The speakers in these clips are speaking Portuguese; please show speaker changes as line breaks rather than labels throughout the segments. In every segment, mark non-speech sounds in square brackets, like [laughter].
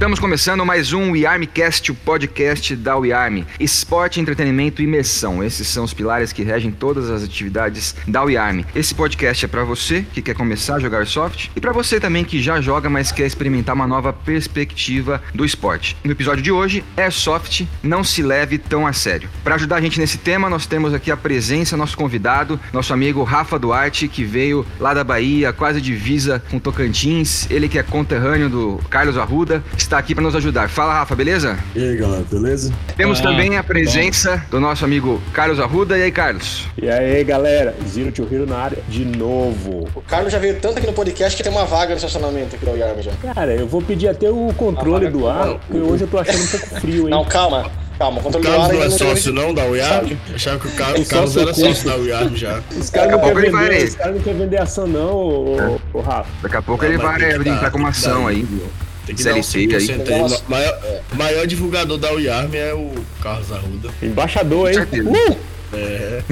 Estamos começando mais um WeArmCast, o podcast da WeArm. Esporte, entretenimento e imersão. Esses são os pilares que regem todas as atividades da WeArm. Esse podcast é para você que quer começar a jogar soft e para você também que já joga, mas quer experimentar uma nova perspectiva do esporte. No episódio de hoje, Airsoft não se leve tão a sério. Para ajudar a gente nesse tema, nós temos aqui a presença, nosso convidado, nosso amigo Rafa Duarte, que veio lá da Bahia, quase divisa com Tocantins. Ele que é conterrâneo do Carlos Arruda está aqui para nos ajudar. Fala, Rafa, beleza?
E aí, galera, beleza?
Temos ah, também a presença bom. do nosso amigo Carlos Arruda. E aí, Carlos?
E aí, galera? Zero to Hero na área de novo.
O Carlos já veio tanto aqui no podcast que tem uma vaga no estacionamento aqui no Yarm já.
Cara, eu vou pedir até o controle do ar, porque hoje eu tô achando um pouco frio, hein?
Não, calma. Calma, o
Carlos não é sócio não da UIARM? Achava que o Carlos, o Carlos era sócio da UIARM já.
Os caras não, querem vender, cara não querem vender ação não, o, o Rafa.
Daqui a pouco não, ele vai entrar com uma ação aí, viu?
Tem que CLC dar um aí. O maior, maior divulgador da UIARM é o Carlos Arruda.
Embaixador, hein? Uh!
É.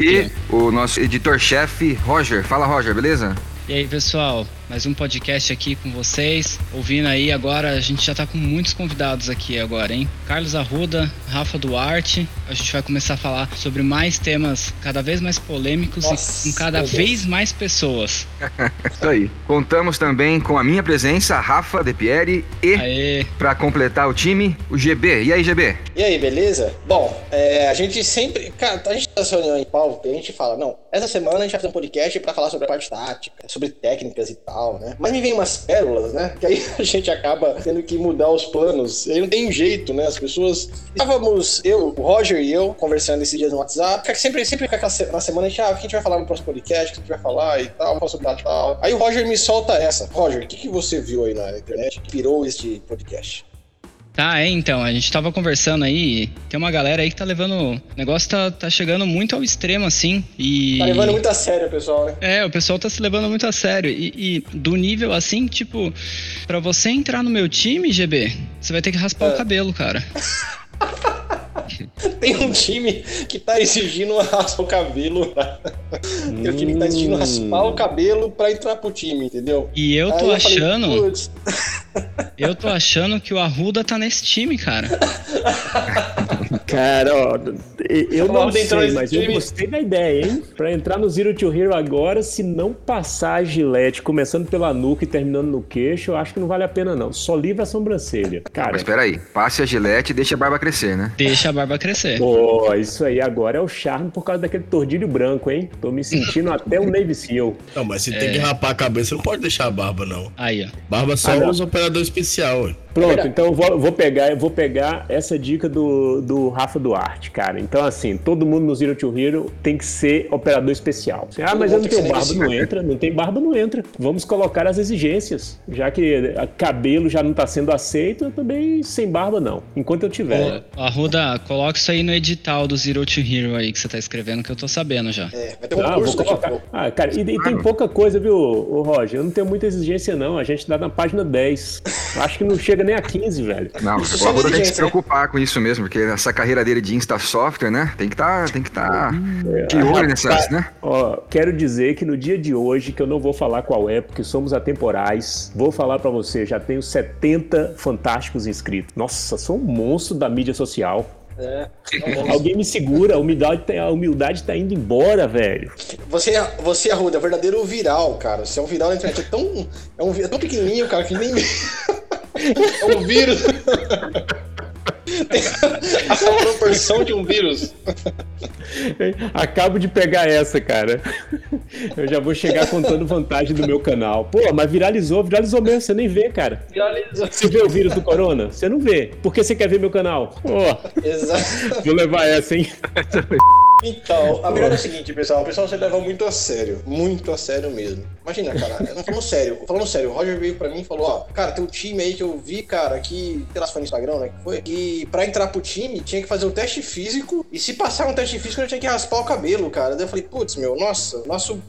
e o nosso editor-chefe, Roger. Fala, Roger, beleza?
E aí, pessoal? Mais um podcast aqui com vocês. Ouvindo aí agora, a gente já tá com muitos convidados aqui agora, hein? Carlos Arruda, Rafa Duarte. A gente vai começar a falar sobre mais temas cada vez mais polêmicos Nossa, e com cada vez mais pessoas. [laughs]
Isso aí. Contamos também com a minha presença, Rafa De Pieri e para completar o time, o GB. E aí, GB?
E aí, beleza? Bom, é, a gente sempre, cara, a gente tá nessa reunião em pauta, a gente fala, não, essa semana a gente vai fazer um podcast para falar sobre a parte tática, sobre técnicas e tal tal, né? Mas me vem umas pérolas, né? Que aí [laughs] a gente acaba tendo que mudar os planos. E aí não tem jeito, né? As pessoas. Estávamos, eu, o Roger e eu, conversando esses dias no WhatsApp. Sempre, sempre na semana a gente, ah, o que a gente vai falar no próximo podcast, o que a gente vai falar e tal, falar sobre tal. Aí o Roger me solta essa. Roger, o que, que você viu aí na internet que virou este podcast?
Tá, é, então, a gente tava conversando aí, tem uma galera aí que tá levando. O negócio tá, tá chegando muito ao extremo, assim. E.
Tá levando muito a sério, pessoal, né?
É, o pessoal tá se levando muito a sério. E, e do nível assim, tipo, para você entrar no meu time, GB, você vai ter que raspar é. [laughs] o cabelo, cara.
Tem um time que tá exigindo raspar o cabelo. Tem um time que tá exigindo raspar o cabelo pra entrar pro time, entendeu?
E eu tô achando. Falei, [laughs] eu tô achando que o Arruda tá nesse time, cara. [laughs]
Cara, ó, eu não sei, mas time. eu gostei da ideia, hein? Pra entrar no Zero to Hero agora, se não passar a gilete, começando pela nuca e terminando no queixo, eu acho que não vale a pena, não. Só livra a sobrancelha. Cara,
mas espera aí, passe a gilete e deixa a barba crescer, né?
Deixa a barba crescer.
Pô, isso aí agora é o charme por causa daquele tordilho branco, hein? Tô me sentindo [laughs] até um Navy Seal.
Não, mas se é... tem que rapar a cabeça, não pode deixar a barba, não.
Aí, ó.
Barba só ah, os operadores especial, ué.
Pronto, então eu vou, vou, pegar, eu vou pegar essa dica do, do Rafa Duarte, cara. Então, assim, todo mundo no Zero to Hero tem que ser operador especial. Ah, mas eu não tenho barba, não entra. Não tem barba, não entra. Vamos colocar as exigências. Já que cabelo já não está sendo aceito, eu também sem barba, não. Enquanto eu tiver.
Ô, Arruda, coloca isso aí no edital do Zero to Hero aí que você tá escrevendo, que eu tô sabendo já. É,
vai ter um ah, curso vou colocar. Ah, cara, e, e, tem pouca coisa, viu, o Roger? Eu não tenho muita exigência, não. A gente dá na página 10. Acho que não chega nem a 15, velho.
Não, o Arruda tem que se preocupar com isso mesmo, porque essa carreira dele de Insta Software, né? Tem que tá, tem que tá é, de olho nessas, né?
Ó, quero dizer que no dia de hoje, que eu não vou falar qual é, porque somos atemporais, vou falar para você, já tenho 70 fantásticos inscritos. Nossa, sou um monstro da mídia social. É, Alguém me segura, a humildade, tá, a humildade tá indo embora, velho.
Você, você Arruda, é verdadeiro viral, cara. Você é um viral na internet. É tão, é, um, é tão pequenininho, cara, que nem. [laughs] É um vírus. [laughs] a proporção de um vírus.
Acabo de pegar essa, cara. Eu já vou chegar contando vantagem do meu canal. Pô, mas viralizou, viralizou mesmo, você nem vê, cara. Viralizou. Você vê o vírus do corona? Você não vê. Por que você quer ver meu canal? Pô. Exato. Vou levar essa, hein?
Então, a verdade é o seguinte, pessoal. O pessoal se leva muito a sério. Muito a sério mesmo. Imagina, cara. Não falando sério. Falando sério, o Roger veio pra mim e falou: Ó, cara, tem um time aí que eu vi, cara, que. Sei lá se foi no Instagram, né? Que foi. Que pra entrar pro time tinha que fazer um teste físico. E se passar um teste físico, eu tinha que raspar o cabelo, cara. Daí eu falei: Putz, meu, nossa, nosso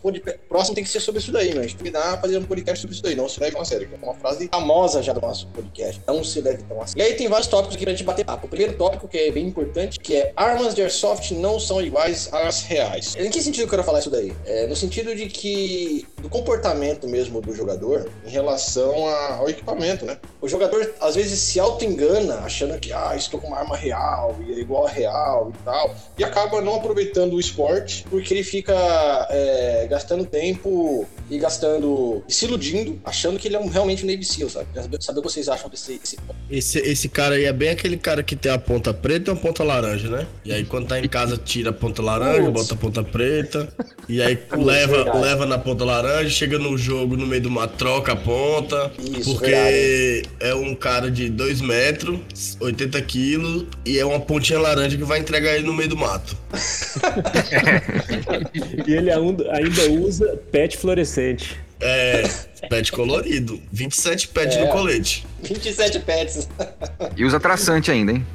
próximo tem que ser sobre isso daí, né? A gente tem que dar fazer um podcast sobre isso daí. Não se leve tão a sério. É uma frase famosa já do nosso podcast. Não se tão a sério. E aí tem vários tópicos aqui pra gente bater papo. O primeiro tópico que é bem importante, que é armas de airsoft não são iguais às reais. Em que sentido eu quero falar isso daí? É, no sentido de que do comportamento mesmo do jogador em relação a, ao equipamento, né? O jogador às vezes se auto-engana achando que ah, estou com uma arma real e é igual a real e tal, e acaba não aproveitando o esporte porque ele fica é, gastando tempo e gastando, se iludindo, achando que ele é um, realmente um Navy SEAL, sabe? Saber o que vocês acham desse, desse...
Esse, esse cara aí é bem aquele cara que tem a ponta preta e a ponta laranja, né? E aí quando tá em casa tira a ponta laranja, bota a ponta preta, e aí [laughs] leva, leva na ponta laranja, chega no jogo no meio de uma troca a ponta, Isso, porque verdade. é um cara de 2 metros, 80 quilos, e é uma pontinha laranja que vai entregar ele no meio do mato. [laughs]
e ele ainda usa pet fluorescente.
É, pet colorido. 27 pets é, no colete.
27 pets.
E usa traçante ainda, hein?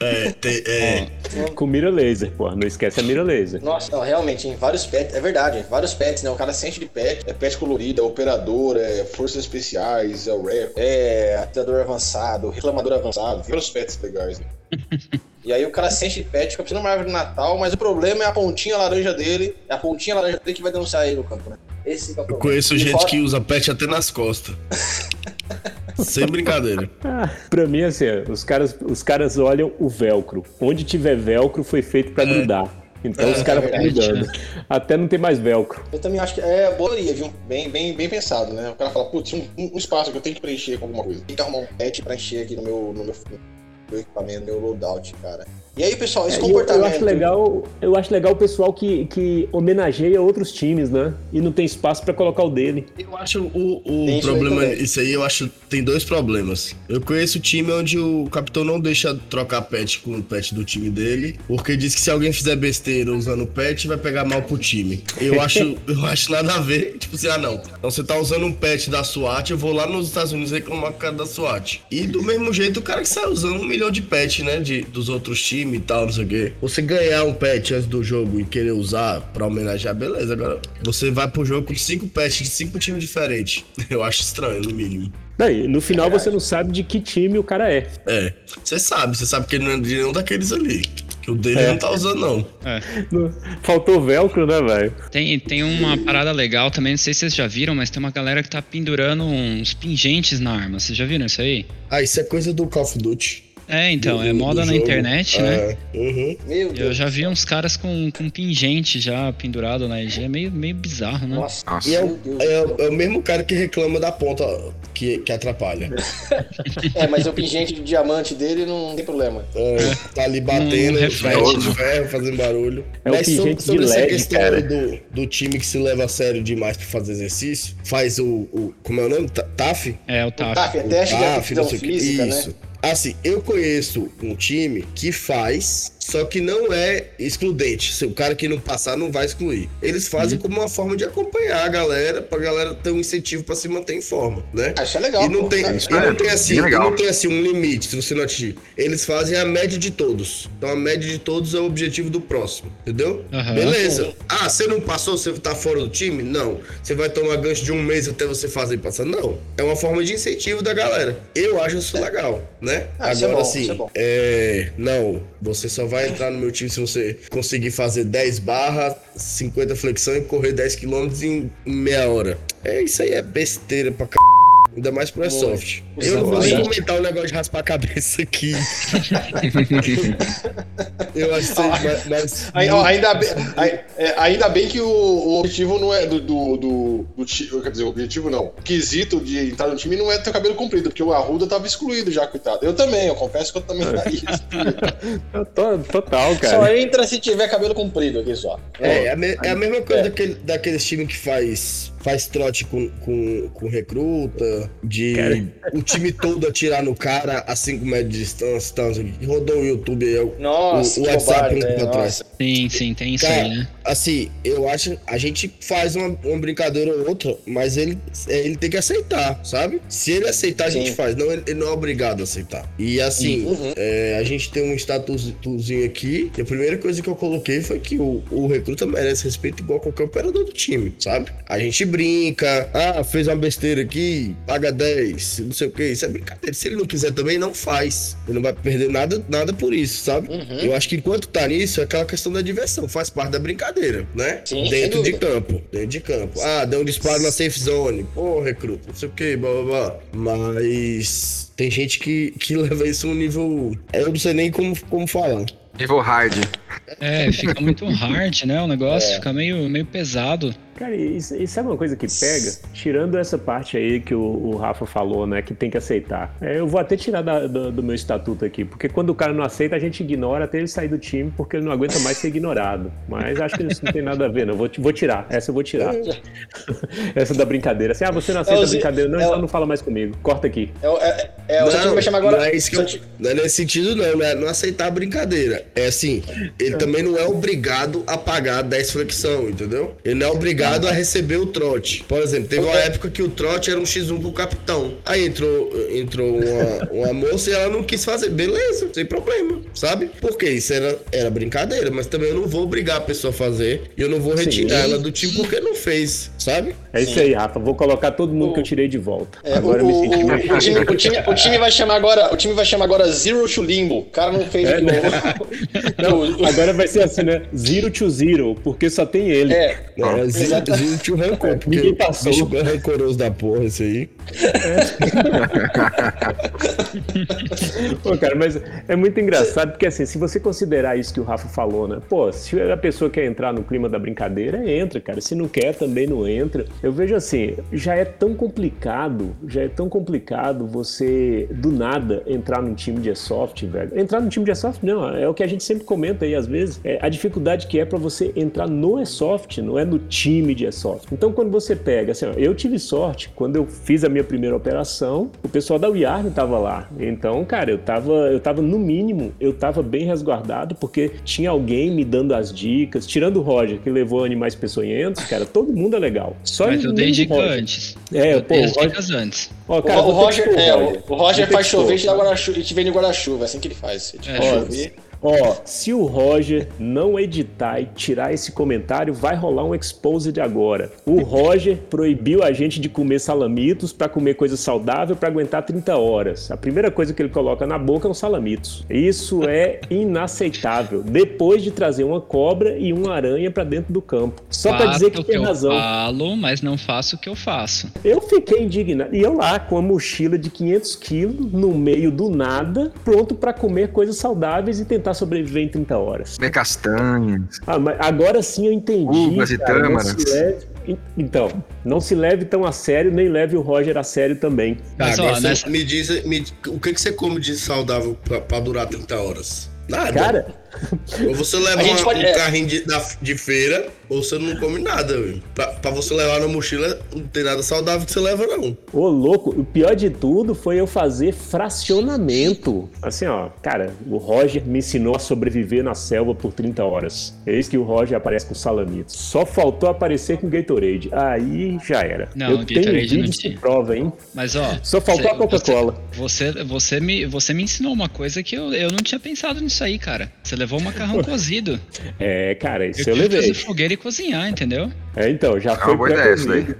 É, tem, é.
é. Com mira laser, pô. Não esquece a mira laser.
Nossa, não, realmente, em vários pets, é verdade, vários pets, né? O cara sente de pet, é pet colorido, é operador, é forças especiais, é o rap, é atirador avançado, reclamador avançado, vários pets legais, né? [laughs] E aí o cara sente pet, fica precisando de uma árvore de Natal, mas o problema é a pontinha laranja dele, é a pontinha laranja dele que vai denunciar ele no campo, né?
Esse é o Eu conheço e gente fora... que usa pet até nas costas. [laughs] Sem brincadeira.
Ah, pra mim, assim, os caras, os caras olham o velcro. Onde tiver velcro foi feito para é. grudar. Então é, os caras é grudando. Até não tem mais velcro.
Eu também acho que é boa viu? Bem, bem, bem pensado, né? O cara fala, putz, um, um, espaço que eu tenho que preencher com alguma coisa. Tem que arrumar um pet pra encher aqui no meu, no meu, meu equipamento, meu loadout, cara. E aí, pessoal, esse é, comportamento.
Eu, eu, acho legal, eu acho legal o pessoal que, que homenageia outros times, né? E não tem espaço para colocar o dele.
Eu acho o, o problema, isso aí eu acho tem dois problemas. Eu conheço o time onde o capitão não deixa trocar pet com o pet do time dele, porque diz que se alguém fizer besteira usando o pet, vai pegar mal pro time. Eu [laughs] acho, eu acho nada a ver. Tipo assim, ah, não. Então você tá usando um pet da SWAT, eu vou lá nos Estados Unidos reclamar com o cara da SWAT. E do mesmo jeito, o cara que sai usando um milhão de pet, né? De, dos outros times time e tal, não sei o quê. Você ganhar um pet antes do jogo e querer usar pra homenagear, beleza. Agora, você vai pro jogo com cinco pets de cinco times diferentes. [laughs] Eu acho estranho, no mínimo.
no final você não sabe de que time o cara é.
É. Você sabe, você sabe que ele não é de nenhum daqueles ali. Que o dele é. não tá usando, não. É.
Faltou velcro, né, velho?
Tem, tem uma parada legal também, não sei se vocês já viram, mas tem uma galera que tá pendurando uns pingentes na arma. Vocês já viram isso aí?
Ah, isso é coisa do Call of Duty.
É, então, é moda na jogo. internet, né? é. né? Uhum. Eu já vi uns caras com, com pingente já pendurado na EG, é meio, meio bizarro, né? Nossa,
e é o, é, é o mesmo cara que reclama da ponta que, que atrapalha.
é, mas o pingente de diamante dele não tem problema.
É, tá ali batendo, hum, ferro, ferro, fazendo barulho.
É mas o sobre, sobre essa LED, questão cara.
Do, do time que se leva a sério demais pra fazer exercício, faz o. o como é o nome? TAF?
É, o TAF. O TAF,
é teste de aptidão física,
Isso.
né?
Assim, eu conheço um time que faz só que não é excludente. Se o cara que não passar não vai excluir. Eles fazem uhum. como uma forma de acompanhar a galera, pra galera ter um incentivo para se manter em forma, né?
Acho é legal.
E não, pô, tem, e não tem assim, é não tem assim um limite se você não atingir. Eles fazem a média de todos. Então a média de todos é o objetivo do próximo, entendeu? Uhum. Beleza. Ah, você não passou, você tá fora do time? Não. Você vai tomar gancho de um mês até você fazer passar? Não. É uma forma de incentivo da galera. Eu acho isso legal, né?
Ah, Agora, é bom, assim, é,
é, não, você só vai vai entrar no meu time se você conseguir fazer 10 barras, 50 flexão e correr 10 km em meia hora. É, isso aí é besteira pra c... Ainda mais pro Airsoft. Eu não vou nem comentar o negócio de raspar a cabeça aqui. [laughs] eu acho que mas, mas
ainda, bem, é, ainda bem que o, o objetivo não é do, do, do, do, Quer dizer, o objetivo não. O quesito de entrar no time não é ter o cabelo comprido, porque o Arruda tava excluído já, coitado. Eu também, eu confesso que eu também estaria [laughs]
Total, cara.
Só entra se tiver cabelo comprido aqui só.
É, é, a, me, é a mesma coisa é. daquele, daqueles times que faz faz trote com, com, com recruta, de cara. O time todo atirar no cara a 5 metros de distância, rodou o YouTube aí,
Nossa,
o, o WhatsApp um né?
pra trás. Sim, sim, tem isso aí, né?
Assim, eu acho. A gente faz uma, uma brincadeira ou outra, mas ele, ele tem que aceitar, sabe? Se ele aceitar, a gente faz. Não, ele, ele, não é obrigado a aceitar. E assim, uhum. é, a gente tem um statuzinho aqui. E a primeira coisa que eu coloquei foi que o, o recruta merece respeito igual qualquer operador do time, sabe? A gente brinca, ah, fez uma besteira aqui, paga 10, não sei o que. Isso é brincadeira. Se ele não quiser também, não faz. Ele não vai perder nada, nada por isso, sabe? Uhum. Eu acho que enquanto tá nisso, é aquela questão da diversão, faz parte da brincadeira, né? Sim, dentro de campo. Dentro de campo. Ah, deu um disparo na safe zone. Pô, recruta, não sei o que, blá blá blá. Mas tem gente que, que leva isso a um nível. Eu não sei nem como, como falar.
Nível hard.
É, fica muito hard, né? O negócio é. fica meio, meio pesado.
Cara, isso, isso é uma coisa que pega, tirando essa parte aí que o, o Rafa falou, né, que tem que aceitar. É, eu vou até tirar da, do, do, meu estatuto aqui, porque quando o cara não aceita, a gente ignora até ele sair do time, porque ele não aguenta mais ser ignorado. Mas acho que isso não tem nada a ver, não. Vou, vou tirar, essa eu vou tirar. [laughs] essa da brincadeira. Assim, ah, você não aceita é a brincadeira, não, é então não fala mais comigo. Corta aqui.
É, é, é, o não, vai chamar agora. Não é, isso que eu, não é nesse sentido, não, né? Não aceitar a brincadeira. É assim, ele também não é obrigado a pagar 10 flexão, entendeu? Ele não é obrigado obrigado a receber o trote. Por exemplo, teve uma época que o trote era um X1 pro capitão. Aí entrou, entrou uma, uma moça e ela não quis fazer. Beleza, sem problema, sabe? Porque isso era, era brincadeira, mas também eu não vou obrigar a pessoa a fazer e eu não vou retirar Sim. ela do time porque não fez, sabe?
É isso aí, Rafa. Vou colocar todo mundo o... que eu tirei de volta.
É, agora o, eu me senti o, o, time, o, time, o time vai chamar agora, o time vai chamar agora Zero to Limbo. O cara não fez é, de novo.
Não, agora vai ser assim, né? Zero to Zero, porque só tem ele. É,
é zero, zero to rancor, porque Ninguém passou. bicho é rancoroso da porra esse aí.
É. Pô, cara, mas é muito engraçado, porque assim, se você considerar isso que o Rafa falou, né? Pô, se a pessoa quer entrar no clima da brincadeira, entra, cara. Se não quer, também não entra. Eu vejo assim, já é tão complicado, já é tão complicado você, do nada, entrar num time de airsoft, velho. Entrar num time de airsoft, não, é o que a gente sempre comenta aí, às vezes, é a dificuldade que é para você entrar no airsoft, não é no time de airsoft. Então, quando você pega, assim, ó, eu tive sorte, quando eu fiz a minha primeira operação, o pessoal da UIARN tava lá. Então, cara, eu tava, eu tava no mínimo, eu tava bem resguardado, porque tinha alguém me dando as dicas, tirando o Roger, que levou animais peçonhentos, cara, todo mundo é legal.
Só Mas eu dei dica Roger. antes.
É, eu pô,
dei as Roger... dicas antes.
Ó, cara, o, Roger, é, o Roger, o Roger faz chover e te guarda-chuva, te vende guarda-chuva, é assim que ele faz. Ele é, chover.
Ó, se o Roger não editar e tirar esse comentário, vai rolar um exposed agora. O Roger proibiu a gente de comer salamitos para comer coisa saudável para aguentar 30 horas. A primeira coisa que ele coloca na boca é um salamitos. Isso é [laughs] inaceitável. Depois de trazer uma cobra e uma aranha para dentro do campo. Só para dizer que, que tem razão.
Eu falo, mas não faço o que eu faço.
Eu fiquei indignado. E eu lá com a mochila de 500 quilos no meio do nada, pronto para comer coisas saudáveis e tentar tentar sobreviver em 30 horas.
Comer castanhas.
Ah, mas agora sim eu entendi.
Uvas e tâmaras.
Então, não se leve tão a sério, nem leve o Roger a sério também.
Mas, ó, nessa... me diz me, o que, que você come de saudável para durar 30 horas? Nada.
Cara,
ou você leva uma, pode... um é. carrinho de, de feira, ou você não come nada, velho. Pra, pra, você levar na mochila, não tem nada saudável que você leva, não.
Ô, louco, o pior de tudo foi eu fazer fracionamento. Assim, ó, cara, o Roger me ensinou a sobreviver na selva por 30 horas. Eis que o Roger aparece com salamito. Só faltou aparecer com Gatorade. Aí já era.
Não,
eu
Gatorade
tenho vídeo que prova, hein?
Mas, ó...
Só faltou a Coca-Cola.
Você, você, você, me, você me ensinou uma coisa que eu, eu não tinha pensado nisso aí, cara. Você levou um macarrão cozido.
É, cara, isso eu, eu levei.
fazer fogueira e cozinhar, entendeu?
É, então, já foi pré-cozido.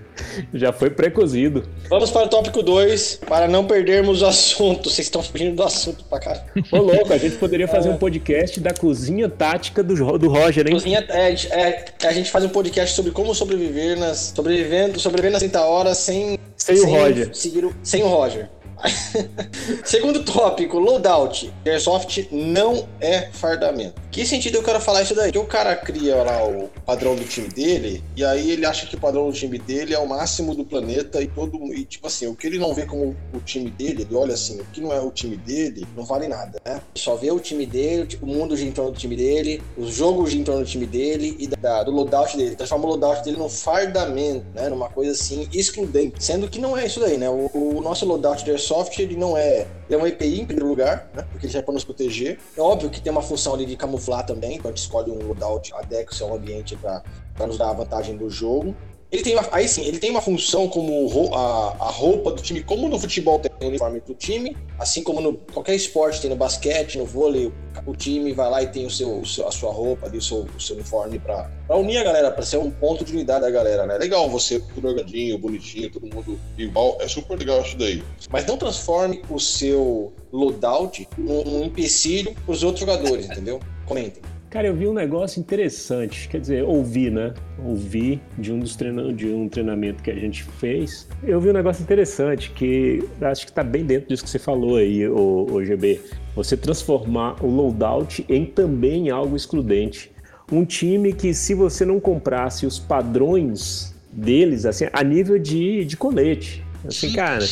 Já foi pré-cozido.
Vamos para o tópico 2, para não perdermos o assunto. Vocês estão fugindo do assunto pra cá.
Ô, louco, a gente poderia fazer é. um podcast da cozinha tática do, do Roger, hein?
Cozinha, é, é, a gente faz um podcast sobre como sobreviver nas. Sobrevivendo, sobreviver nas 30 horas sem.
Sem, sem o Roger.
Seguir o, sem o Roger. [laughs] Segundo tópico, loadout. Airsoft não é fardamento. Que sentido eu quero falar isso daí? Que o cara cria lá o padrão do time dele, e aí ele acha que o padrão do time dele é o máximo do planeta e todo. E tipo assim, o que ele não vê como o time dele, ele olha assim, o que não é o time dele, não vale nada, né? Só vê o time dele, o mundo gira em torno do time dele, os jogos giram em torno do time dele e da, do loadout dele. Transforma o loadout dele num fardamento, né? Numa coisa assim, excludente. Sendo que não é isso daí, né? O, o nosso loadout de Airsoft ele não é. Ele é um EPI em primeiro lugar, né? Porque ele serve para nos proteger. É óbvio que tem uma função ali de camuflar também, então a gente escolhe um loadout adequado ao ambiente para nos dar a vantagem do jogo. Ele tem uma, aí sim, ele tem uma função como a, a roupa do time, como no futebol tem o uniforme do time, assim como no qualquer esporte tem no basquete, no vôlei, o time vai lá e tem o seu, a sua roupa ali, o seu, o seu uniforme para unir a galera, para ser um ponto de unidade da galera, né?
Legal você tudo organizadinho, bonitinho, todo mundo igual, é super legal isso daí.
Mas não transforme o seu loadout num, num empecilho para os outros jogadores, entendeu? Comentem.
Cara, eu vi um negócio interessante, quer dizer, ouvi, né? Ouvi de um dos treina de um treinamento que a gente fez. Eu vi um negócio interessante que acho que está bem dentro disso que você falou aí, o, o GB. Você transformar o loadout em também algo excludente. Um time que, se você não comprasse os padrões deles, assim, a nível de, de colete, assim, cara,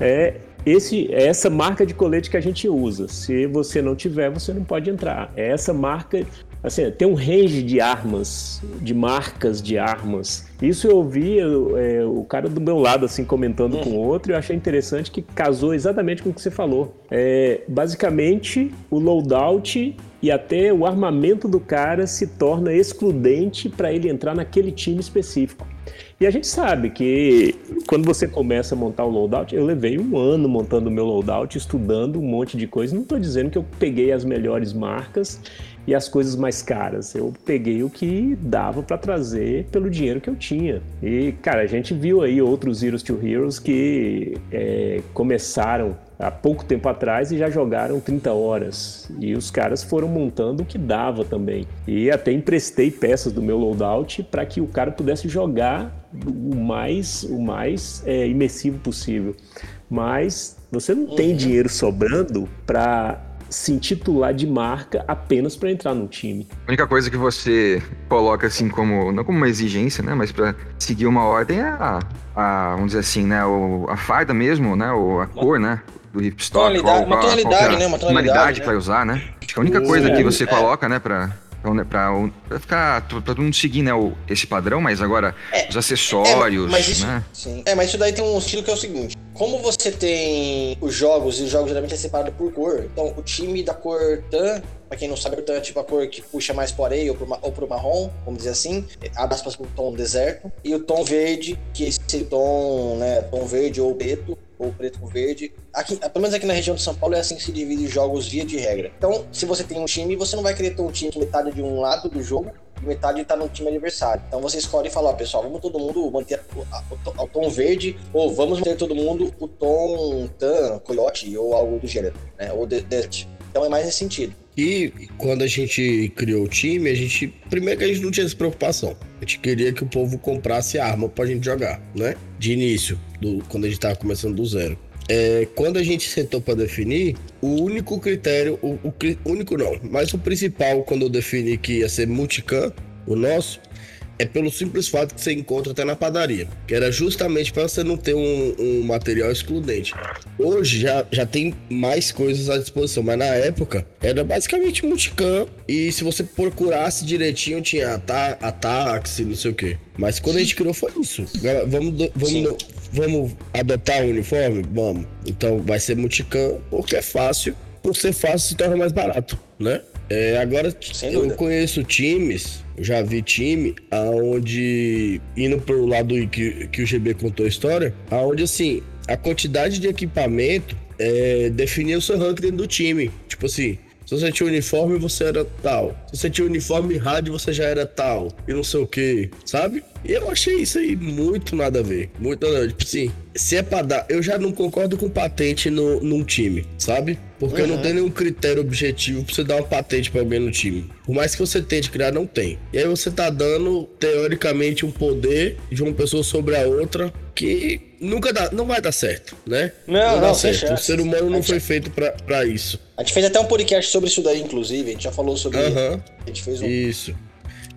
é, esse, é essa marca de colete que a gente usa. Se você não tiver, você não pode entrar. É essa marca. Assim, tem um range de armas, de marcas de armas. Isso eu ouvi é, o cara do meu lado assim comentando com o outro e eu achei interessante que casou exatamente com o que você falou. É, basicamente, o loadout e até o armamento do cara se torna excludente para ele entrar naquele time específico. E a gente sabe que quando você começa a montar o loadout, eu levei um ano montando o meu loadout, estudando um monte de coisa. Não estou dizendo que eu peguei as melhores marcas e as coisas mais caras. Eu peguei o que dava para trazer pelo dinheiro que eu tinha. E, cara, a gente viu aí outros Heroes to Heroes que é, começaram há pouco tempo atrás e já jogaram 30 horas. E os caras foram montando o que dava também. E até emprestei peças do meu loadout para que o cara pudesse jogar o mais, o mais é, imersivo possível. Mas você não tem uhum. dinheiro sobrando para se intitular de marca apenas para entrar no time.
A única coisa que você coloca assim como não como uma exigência, né, mas para seguir uma ordem é a, a, vamos dizer assim, né, o, a farda mesmo, né, ou a cor, né, do hipstock.
Tonalidade, uma tonalidade, né? Uma tonalidade
né? para usar, né? Acho que a única coisa que você é. coloca, né, para para pra ficar pra todo mundo seguir né, o, esse padrão, mas agora é, os acessórios.
É, mas isso,
né?
é, mas isso daí tem um estilo que é o seguinte: como você tem os jogos, e os jogos geralmente é separado por cor, então o time da cor tan Pra quem não sabe, o tan é tipo a cor que puxa mais pro areia ou pro, ou pro marrom, vamos dizer assim. Abre aspas pro tom deserto. E o tom verde, que é esse tom, né? Tom verde ou preto, ou preto com verde. Aqui, pelo menos aqui na região de São Paulo é assim que se divide jogos via de regra. Então, se você tem um time, você não vai querer ter um time que metade de um lado do jogo e metade tá no time adversário. Então você escolhe e fala, ó, pessoal, vamos todo mundo manter o, tom verde, ou vamos manter todo mundo o tom tan, coyote, ou algo do gênero, né? Ou de, então é mais nesse sentido.
E quando a gente criou o time, a gente. Primeiro que a gente não tinha essa preocupação. A gente queria que o povo comprasse arma pra gente jogar, né? De início, do, quando a gente tava começando do zero. É, quando a gente sentou para definir, o único critério, o, o, único não, mas o principal quando eu defini que ia ser multicam, o nosso, é pelo simples fato que você encontra até na padaria, que era justamente para você não ter um, um, material excludente. Hoje já, já tem mais coisas à disposição, mas na época era basicamente multicam e se você procurasse direitinho tinha ata ataques e não sei o que. Mas quando Sim. a gente criou foi isso. Vamos, vamos, vamos adotar o uniforme? Vamos. Então vai ser multicam porque é fácil. Por ser fácil se torna mais barato, né? É, agora eu conheço times já vi time aonde indo pro lado que, que o GB contou a história, aonde assim, a quantidade de equipamento é, definia o seu rank dentro do time. Tipo assim, se você tinha uniforme, você era tal. Se você tinha uniforme rádio, você já era tal. E não sei o que, sabe? E eu achei isso aí muito nada a ver. Muito nada a ver. Tipo assim, se é pra dar. Eu já não concordo com patente no, num time, sabe? Porque uhum. não tem nenhum critério objetivo pra você dar uma patente pra alguém no time. Por mais que você tente criar, não tem. E aí você tá dando, teoricamente, um poder de uma pessoa sobre a outra que nunca dá, não vai dar certo, né?
Não, não,
dá
certo.
O ser humano não foi feito para isso.
A gente fez até um podcast sobre isso daí, inclusive. A gente já falou sobre.
Uhum.
A gente fez um.
Isso.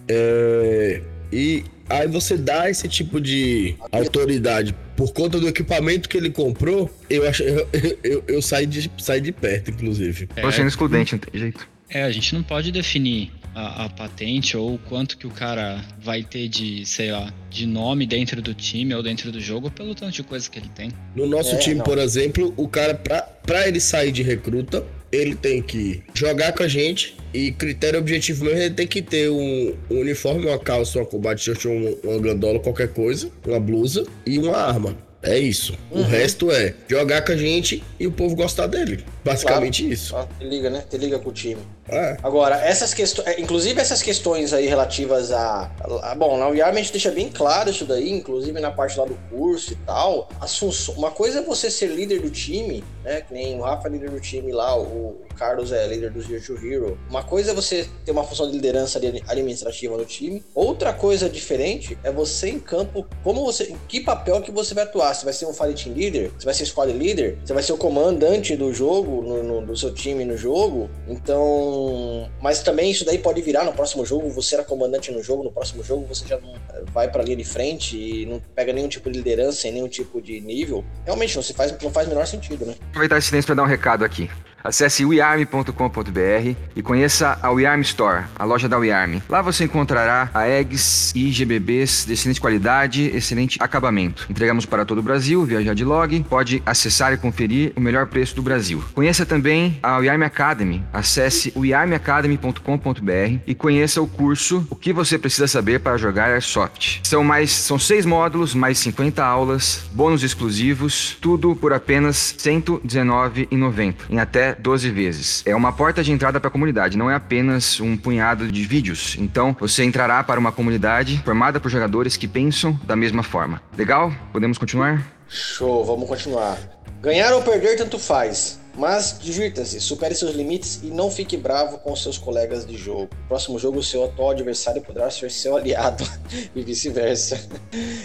É... E aí você dá esse tipo de autoridade por conta do equipamento que ele comprou, eu acho eu, eu, eu saí, de, saí de perto, inclusive.
É, Tô sendo excludente, não tem jeito.
É, a gente não pode definir a, a, patente ou quanto que o cara vai ter de, sei lá, de nome dentro do time ou dentro do jogo pelo tanto de coisa que ele tem.
No nosso é, time, não. por exemplo, o cara, pra, pra ele sair de recruta, ele tem que jogar com a gente e critério objetivo mesmo, ele tem que ter um, um uniforme, uma calça, uma combate shirt, um, uma gandola, qualquer coisa, uma blusa e uma arma. É isso. Uhum. O resto é jogar com a gente e o povo gostar dele. Basicamente claro. isso.
Ah, te liga, né? Te liga com o time. É. Agora, essas questões, é, inclusive essas questões aí relativas a, a bom, na UIARM a gente deixa bem claro isso daí, inclusive na parte lá do curso e tal. As funções, uma coisa é você ser líder do time, né? Que nem o Rafa é líder do time lá, o Carlos é líder do Zero to Hero. Uma coisa é você ter uma função de liderança administrativa no time. Outra coisa diferente é você em campo, como você, em que papel que você vai atuar. Você vai ser um fighting leader? Você vai ser squad leader? Você vai ser o comandante do jogo, no, no, do seu time no jogo? Então, mas também isso daí pode virar no próximo jogo. Você era comandante no jogo, no próximo jogo você já não vai para linha de frente e não pega nenhum tipo de liderança em nenhum tipo de nível. Realmente não se faz, não faz o menor sentido, né?
Aproveitar esse silêncio para dar um recado aqui. Acesse wearm.com.br e conheça a WeArm Store, a loja da WeArm. Lá você encontrará a eggs e GBBs de excelente qualidade, excelente acabamento. Entregamos para todo o Brasil, viajar de log, pode acessar e conferir o melhor preço do Brasil. Conheça também a WeArm Academy. Acesse wearmacademy.com.br e conheça o curso O que você precisa saber para jogar Airsoft. São mais são seis módulos, mais 50 aulas, bônus exclusivos, tudo por apenas R$ 119,90 em até 12 vezes. É uma porta de entrada para a comunidade, não é apenas um punhado de vídeos. Então, você entrará para uma comunidade formada por jogadores que pensam da mesma forma. Legal? Podemos continuar?
Show, vamos continuar. Ganhar ou perder tanto faz. Mas divirta-se, supere seus limites e não fique bravo com seus colegas de jogo. No próximo jogo, o seu atual adversário poderá ser seu aliado [laughs] e vice-versa.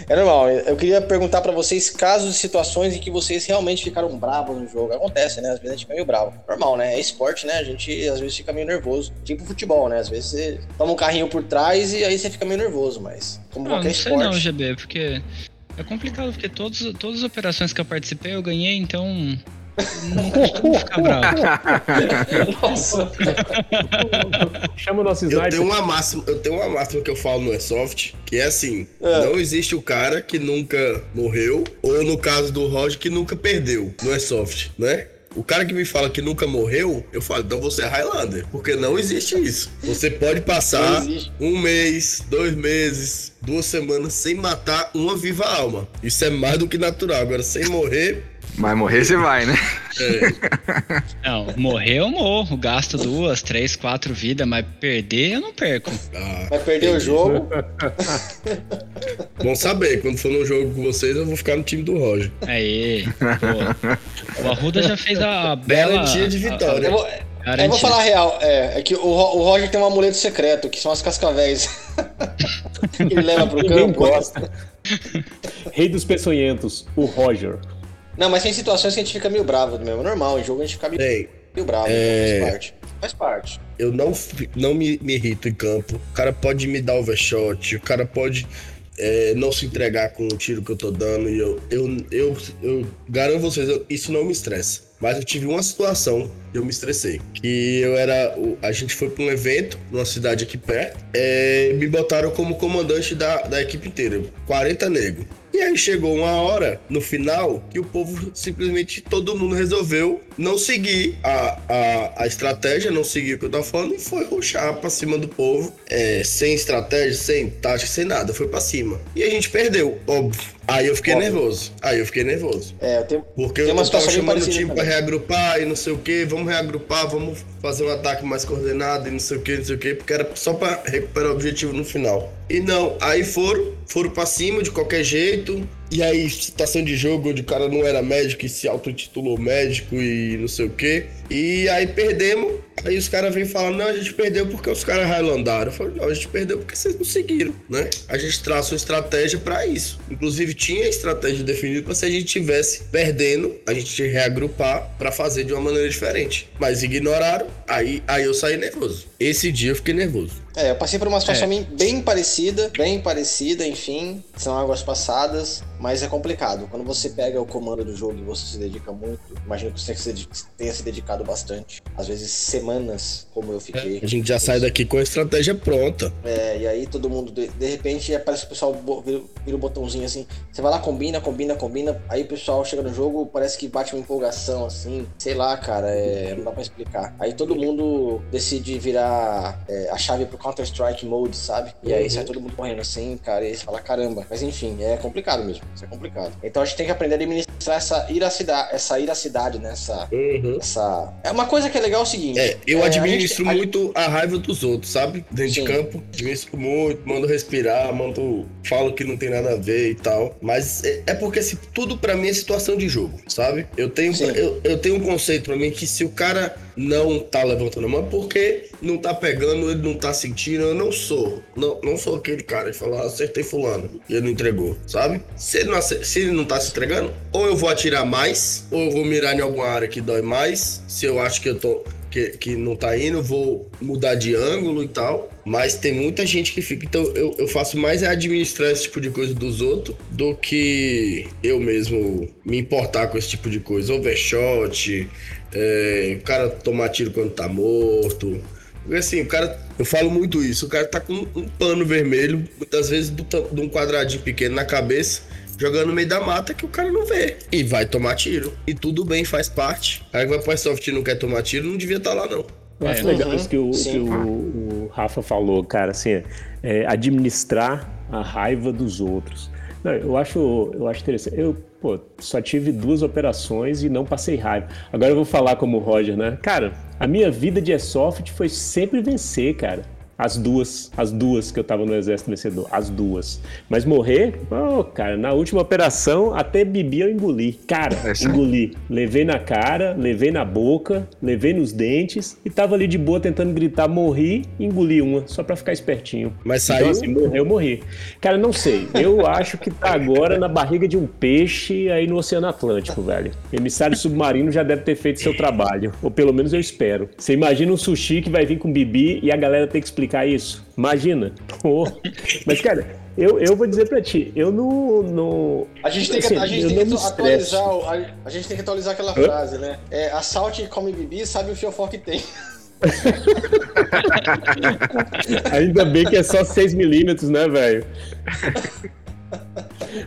É normal. Eu queria perguntar para vocês casos e situações em que vocês realmente ficaram bravos no jogo. Acontece, né? Às vezes a gente fica meio bravo. Normal, né? É esporte, né? A gente às vezes fica meio nervoso. Tipo futebol, né? Às vezes você toma um carrinho por trás e aí você fica meio nervoso, mas como
não,
qualquer
não sei
esporte.
não, GB, porque é complicado, porque todos, todas as operações que eu participei eu ganhei, então não bravo.
Nossa. Chama o nosso sniper. Eu tenho, uma máxima, eu tenho uma máxima que eu falo no Airsoft, que é assim: é. não existe o cara que nunca morreu, ou no caso do Roger, que nunca perdeu no Airsoft, né? O cara que me fala que nunca morreu, eu falo, então você é Highlander. Porque não existe isso. Você pode passar um mês, dois meses, duas semanas sem matar uma viva alma. Isso é mais do que natural. Agora, sem morrer,
mas morrer você vai, né?
É. Não, morrer eu morro. Gasto duas, três, quatro vidas, mas perder eu não perco.
Ah, vai perder entendi. o jogo. [laughs]
Bom saber, quando for no jogo com vocês, eu vou ficar no time do Roger.
Aí, pô. O Arruda já fez a bela.
Garantia de vitória.
A, a, eu, vou, eu vou falar a real, é, é que o, o Roger tem um amuleto secreto, que são as cascavéis. [laughs] ele leva pro campo. gosta. [laughs]
Rei dos peçonhentos, o Roger.
Não, mas tem situações que a gente fica meio bravo mesmo. Normal, em jogo a gente fica meio, Ei, meio bravo. É... Faz parte. Faz parte.
Eu não, não me, me irrito em campo. O cara pode me dar overshot, o cara pode é, não se entregar com o tiro que eu tô dando. E eu, eu, eu, eu garanto vocês, eu, isso não me estressa. Mas eu tive uma situação que eu me estressei. Que eu era. A gente foi para um evento numa cidade aqui perto. É, me botaram como comandante da, da equipe inteira. 40 negros. E aí chegou uma hora, no final, que o povo simplesmente todo mundo resolveu não seguir a, a, a estratégia, não seguir o que eu tava falando e foi ruxar pra cima do povo, é, sem estratégia, sem tática, sem nada, foi pra cima. E a gente perdeu, óbvio. Aí eu fiquei óbvio. nervoso. Aí eu fiquei nervoso.
É, eu tenho,
Porque eu, eu tava chamando o time pra reagrupar e não sei o que, vamos reagrupar, vamos fazer um ataque mais coordenado e não sei o que, não sei o que, porque era só pra recuperar o objetivo no final. E não, aí foram, foram pra cima de qualquer jeito. E aí, situação de jogo onde o cara não era médico e se autotitulou médico e não sei o quê. E aí perdemos. Aí os caras vêm falando, não, a gente perdeu porque os caras highlandaram. Eu falei, não, a gente perdeu porque vocês não seguiram, né? A gente traça uma estratégia para isso. Inclusive, tinha estratégia definida para se a gente tivesse perdendo, a gente reagrupar para fazer de uma maneira diferente. Mas ignoraram, aí, aí eu saí nervoso. Esse dia eu fiquei nervoso.
É, eu passei por uma situação é. bem parecida, bem parecida, enfim, são águas passadas, mas é complicado. Quando você pega o comando do jogo e você se dedica muito, imagino que você tenha se dedicado bastante, às vezes semanas, como eu fiquei.
É, a gente já sai daqui com a estratégia pronta.
É, e aí todo mundo, de, de repente, aparece o pessoal vira, vira o um botãozinho assim, você vai lá, combina, combina, combina, aí o pessoal chega no jogo, parece que bate uma empolgação assim, sei lá, cara, é, não dá pra explicar. Aí todo mundo decide virar é, a chave pro Counter-Strike Mode, sabe? E aí uhum. sai todo mundo correndo assim, cara, e aí você fala, caramba. Mas enfim, é complicado mesmo. Isso é complicado. Então a gente tem que aprender a administrar essa iracidade, essa iracidade, né? Essa, uhum. essa... É uma coisa que é legal é o seguinte.
É, eu é, administro a gente, muito a... raiva dos outros, sabe? Dentro Sim. de campo. Administro muito, mando respirar, mando. Falo que não tem nada a ver e tal. Mas é, é porque se, tudo para mim é situação de jogo, sabe? Eu tenho, eu, eu tenho um conceito para mim que se o cara não tá levantando a mão porque não tá pegando, ele não tá sentindo. Eu não sou. Não, não sou aquele cara de falar, ah, acertei fulano e ele não entregou, sabe? Se ele não, se ele não tá se entregando, ou eu vou atirar mais, ou eu vou mirar em alguma área que dói mais. Se eu acho que eu tô. Que, que não tá indo, vou mudar de ângulo e tal. Mas tem muita gente que fica. Então eu, eu faço mais é administrar esse tipo de coisa dos outros do que eu mesmo me importar com esse tipo de coisa. Overshot, é, o cara tomar tiro quando tá morto. Porque assim, o cara. Eu falo muito isso. O cara tá com um pano vermelho, muitas vezes de um quadradinho pequeno na cabeça, jogando no meio da mata que o cara não vê. E vai tomar tiro. E tudo bem, faz parte. O cara que vai pro soft e não quer tomar tiro, não devia estar tá lá, não.
Eu acho é, legal uhum, isso que, o, que o, o, Rafa falou, cara, assim, é, administrar a raiva dos outros. Não, eu acho, eu acho interessante. Eu, pô, só tive duas operações e não passei raiva. Agora eu vou falar como o Roger, né? Cara, a minha vida de airsoft foi sempre vencer, cara. As duas, as duas que eu tava no Exército Vencedor, as duas. Mas morrer, oh, cara, na última operação até bebi eu engoli. Cara, é engoli. Levei na cara, levei na boca, levei nos dentes e tava ali de boa tentando gritar, morri, engoli uma, só pra ficar espertinho.
Mas então, saiu? Então,
assim, morreu, morri. Cara, não sei. Eu [laughs] acho que tá agora na barriga de um peixe aí no Oceano Atlântico, velho. Emissário submarino já deve ter feito seu trabalho. Ou pelo menos eu espero. Você imagina um sushi que vai vir com bibi e a galera tem que explicar explicar isso. Imagina. Oh. Mas, cara, eu, eu vou dizer pra ti, eu não. não
a gente tem que, assim, a gente tem que atualizar. A, a, gente tem que atualizar aquela Hã? frase, né? É, assalte e come bibi, sabe o fiofó que tem. [laughs]
Ainda bem que é só 6mm, né, velho?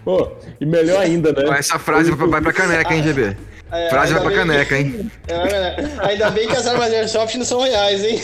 oh, e melhor ainda, né?
Essa frase vai pra caneca, hein, GB? É, frase vai pra caneca, que... hein? [laughs]
É, ainda bem que as armas de Airsoft não são reais, hein?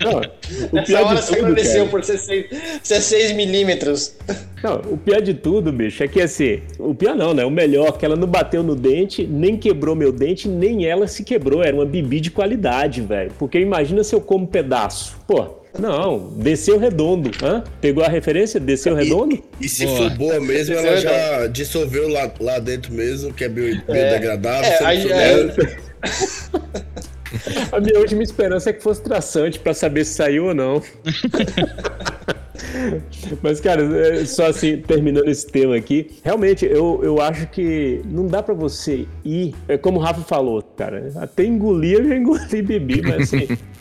Não, o pior hora você agradeceu por ser 6, milímetros.
Não, o pior de tudo, bicho, é que assim, o pior não, né? O melhor, que ela não bateu no dente, nem quebrou meu dente, nem ela se quebrou. Era uma bibi de qualidade, velho. Porque imagina se eu como pedaço. Pô, não, desceu redondo. Hã? Pegou a referência? Desceu redondo?
E, e se boa. for boa mesmo, ela já dissolveu lá, lá dentro mesmo, que é biodegradável. É, é, aí, [laughs] é...
A minha última esperança é que fosse traçante para saber se saiu ou não. [laughs] Mas, cara, é, só assim, terminando esse tema aqui, realmente eu, eu acho que não dá para você ir, é como o Rafa falou, cara, até engolir eu já engoli bebi, mas assim, [laughs]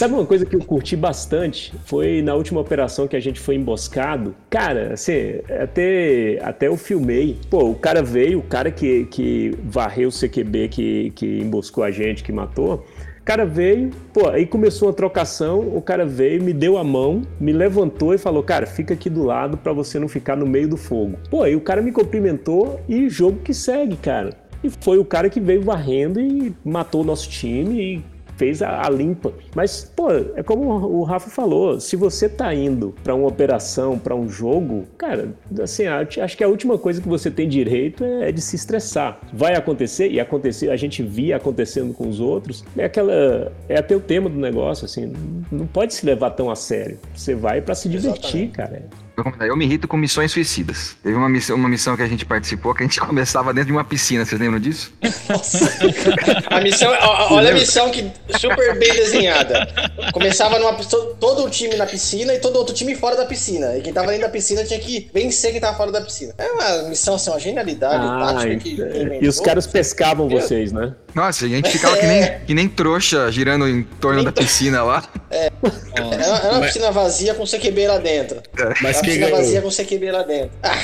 Sabe uma coisa que eu curti bastante? Foi na última operação que a gente foi emboscado. Cara, assim, até, até eu filmei. Pô, o cara veio, o cara que, que varreu o CQB, que, que emboscou a gente, que matou. O cara veio, pô, aí começou uma trocação, o cara veio, me deu a mão, me levantou e falou, cara, fica aqui do lado para você não ficar no meio do fogo. Pô, aí o cara me cumprimentou e jogo que segue, cara. E foi o cara que veio varrendo e matou o nosso time e fez a, a, limpa. Mas, pô, é como o Rafa falou, se você tá indo para uma operação, para um jogo, cara, assim, acho que a última coisa que você tem direito é, é de se estressar. Vai acontecer, e acontecer, a gente via acontecendo com os outros, é aquela. É até o tema do negócio, assim, não pode se levar tão a sério. Você vai para se divertir, Exatamente. cara.
Eu me irrito com missões suicidas. Teve uma missão, uma missão que a gente participou que a gente [laughs] começava dentro de uma piscina, vocês lembram disso?
Nossa. [laughs] a missão, olha a missão que super bem desenhada. Começava numa todo o time na piscina e todo outro time fora da piscina. E quem tava dentro da piscina tinha que vencer quem tava fora da piscina. É uma missão, assim, uma genialidade
ah, tática que, E os caras pescavam vocês, né?
Nossa, a gente ficava é. que, nem, que nem trouxa girando em torno da piscina lá.
É, era, era uma piscina vazia com CQB lá dentro.
Mas
Uma piscina vazia
ganhou?
com CQB lá dentro. Ah,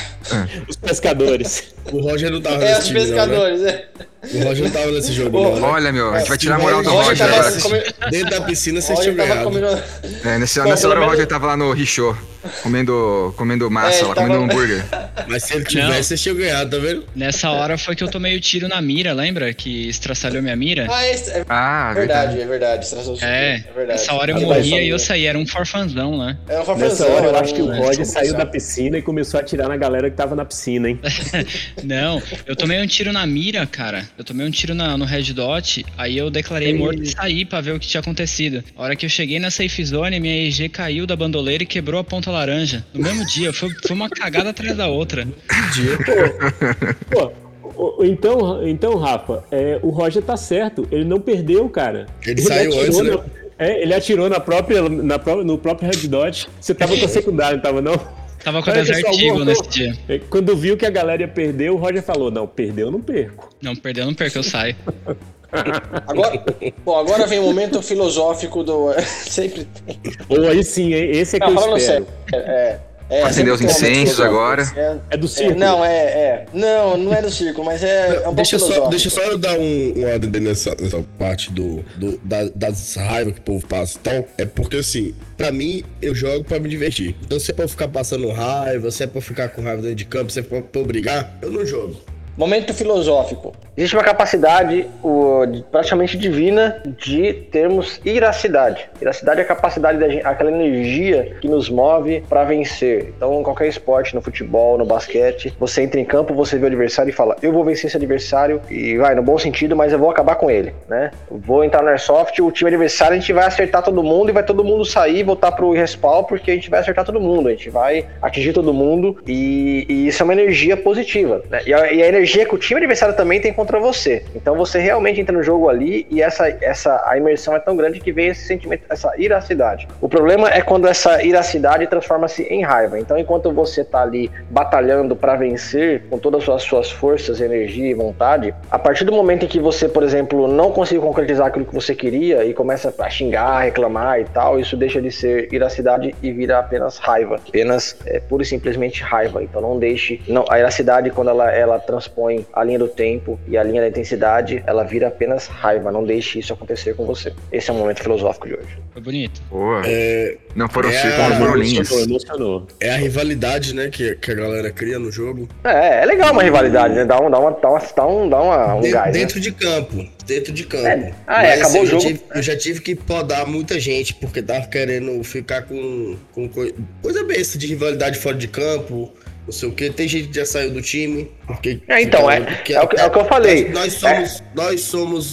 Os pescadores.
O Roger não tava
é,
nesse
os
time, não, né?
pescadores, é.
O Roger não tava nesse jogo,
Ô,
não, né?
Olha, meu, a gente vai tirar a moral do
Roger
Roger agora.
come-
Dentro da piscina vocês ganhado.
comendo.
É, nesse,
Bom,
nessa hora o Roger tava lá no Richoh, comendo, comendo massa
É,
lá,
tava-
comendo hambúrguer.
Mas se ele tivesse, vocês tinham ganhado, tá vendo?
Nessa hora foi que eu tomei o tiro na mira, lembra? Que estraçalhou minha mira?
Ah, é, é
Ah,
verdade, é verdade. Estraçou-
É,
é verdade.
nessa hora eu
Mas
morri
vai
e eu
só-
saí, era um forfanzão, né?
Era uma
Nessa
farfazão,
hora eu acho que o
um-
Roger
um
saiu da piscina e começou a atirar na galera que tava na piscina, hein? [laughs]
Não, eu tomei um tiro na mira, cara. Eu tomei um tiro na- no Red Dot, aí eu declarei morto e saí pra ver o que tinha acontecido. A hora que eu cheguei na safe zone, minha EG caiu da bandoleira e quebrou a ponta laranja. No mesmo dia, foi, foi uma cagada atrás da outra. [laughs]
Pô, o- o- então, então, Rafa, é, o Roger tá certo. Ele não perdeu, cara.
Ele saiu
atirou
antes,
na-
né?
É, ele atirou na própria, na no próprio Red Dot. Você tava com a secundária, não tava não?
Tava com a
Olha,
Desert
pessoal,
Eagle
voltou.
nesse dia.
É, Quando viu que a galera ia perder, o Roger falou: Não, perdeu, eu não perco.
Não, perdeu, não perca, eu saio. [laughs]
Agora, bom, agora vem o momento filosófico do. [laughs] Sempre tem.
Ou aí sim, esse é que
Não,
eu espero.
sério. É, é,
Acender os
um momento
incêndios
filosófico.
agora.
É,
É do
é,
circo.
não, é, é. Não, não é do circo, mas é, é um
deixa,
pouco
só, deixa só eu dar um, um adendo nessa, nessa parte do, do- da- das raivas que o povo passa e tal. É porque, assim, pra mim, eu jogo pra me divertir. Então, se é pra eu ficar passando raiva, se é pra eu ficar com raiva dentro de campo, se é pra, pra eu brigar, eu não jogo.
Momento filosófico. Existe uma capacidade o, praticamente divina de termos iracidade. Iracidade é a capacidade da aquela energia que nos move para vencer. Então, em qualquer esporte, no futebol, no basquete, você entra em campo, você vê o adversário e fala: Eu vou vencer esse adversário e vai no bom sentido, mas eu vou acabar com ele, né? Vou entrar no airsoft, o time adversário a gente vai acertar todo mundo e vai todo mundo sair, voltar pro respawn porque a gente vai acertar todo mundo, a gente vai atingir todo mundo e, e isso é uma energia positiva, né? E a, e a energia que o time adversário também tem contra você. Então você realmente entra no jogo ali e essa, essa a imersão é tão grande que vem esse sentimento, essa iracidade. O problema é quando essa iracidade transforma-se em raiva. Então enquanto você tá ali batalhando para vencer com todas as suas forças, energia e vontade, a partir do momento em que você, por exemplo, não conseguiu concretizar aquilo que você queria e começa a xingar, reclamar e tal, isso deixa de ser iracidade e vira apenas raiva, apenas é, pura e simplesmente raiva. Então não deixe, não, a iracidade quando ela ela transpõe a linha do tempo e a linha da intensidade, ela vira apenas raiva. Não deixe isso acontecer com você. Esse é o momento filosófico de hoje.
Foi bonito.
Boa.
É,
Não foram
É,
círculos, foram
emocionou,
linhas.
é a rivalidade, né, que, que a galera cria no jogo.
É, é legal uma rivalidade, né? Dá um, dá uma, dá uma, dá um, dá uma, um
De-
gás. né?
dentro de campo. Dentro de campo.
É. Ah, é, acabou
eu
o jogo.
já tive- eu já tive que podar muita gente, porque tava querendo ficar com, com coi- coisa besta de rivalidade fora de campo. Não sei o que, tem gente que já saiu do time. Porque,
É, então, é-
porque
é o que- é o que eu falei.
Nós, nós somos, nós somos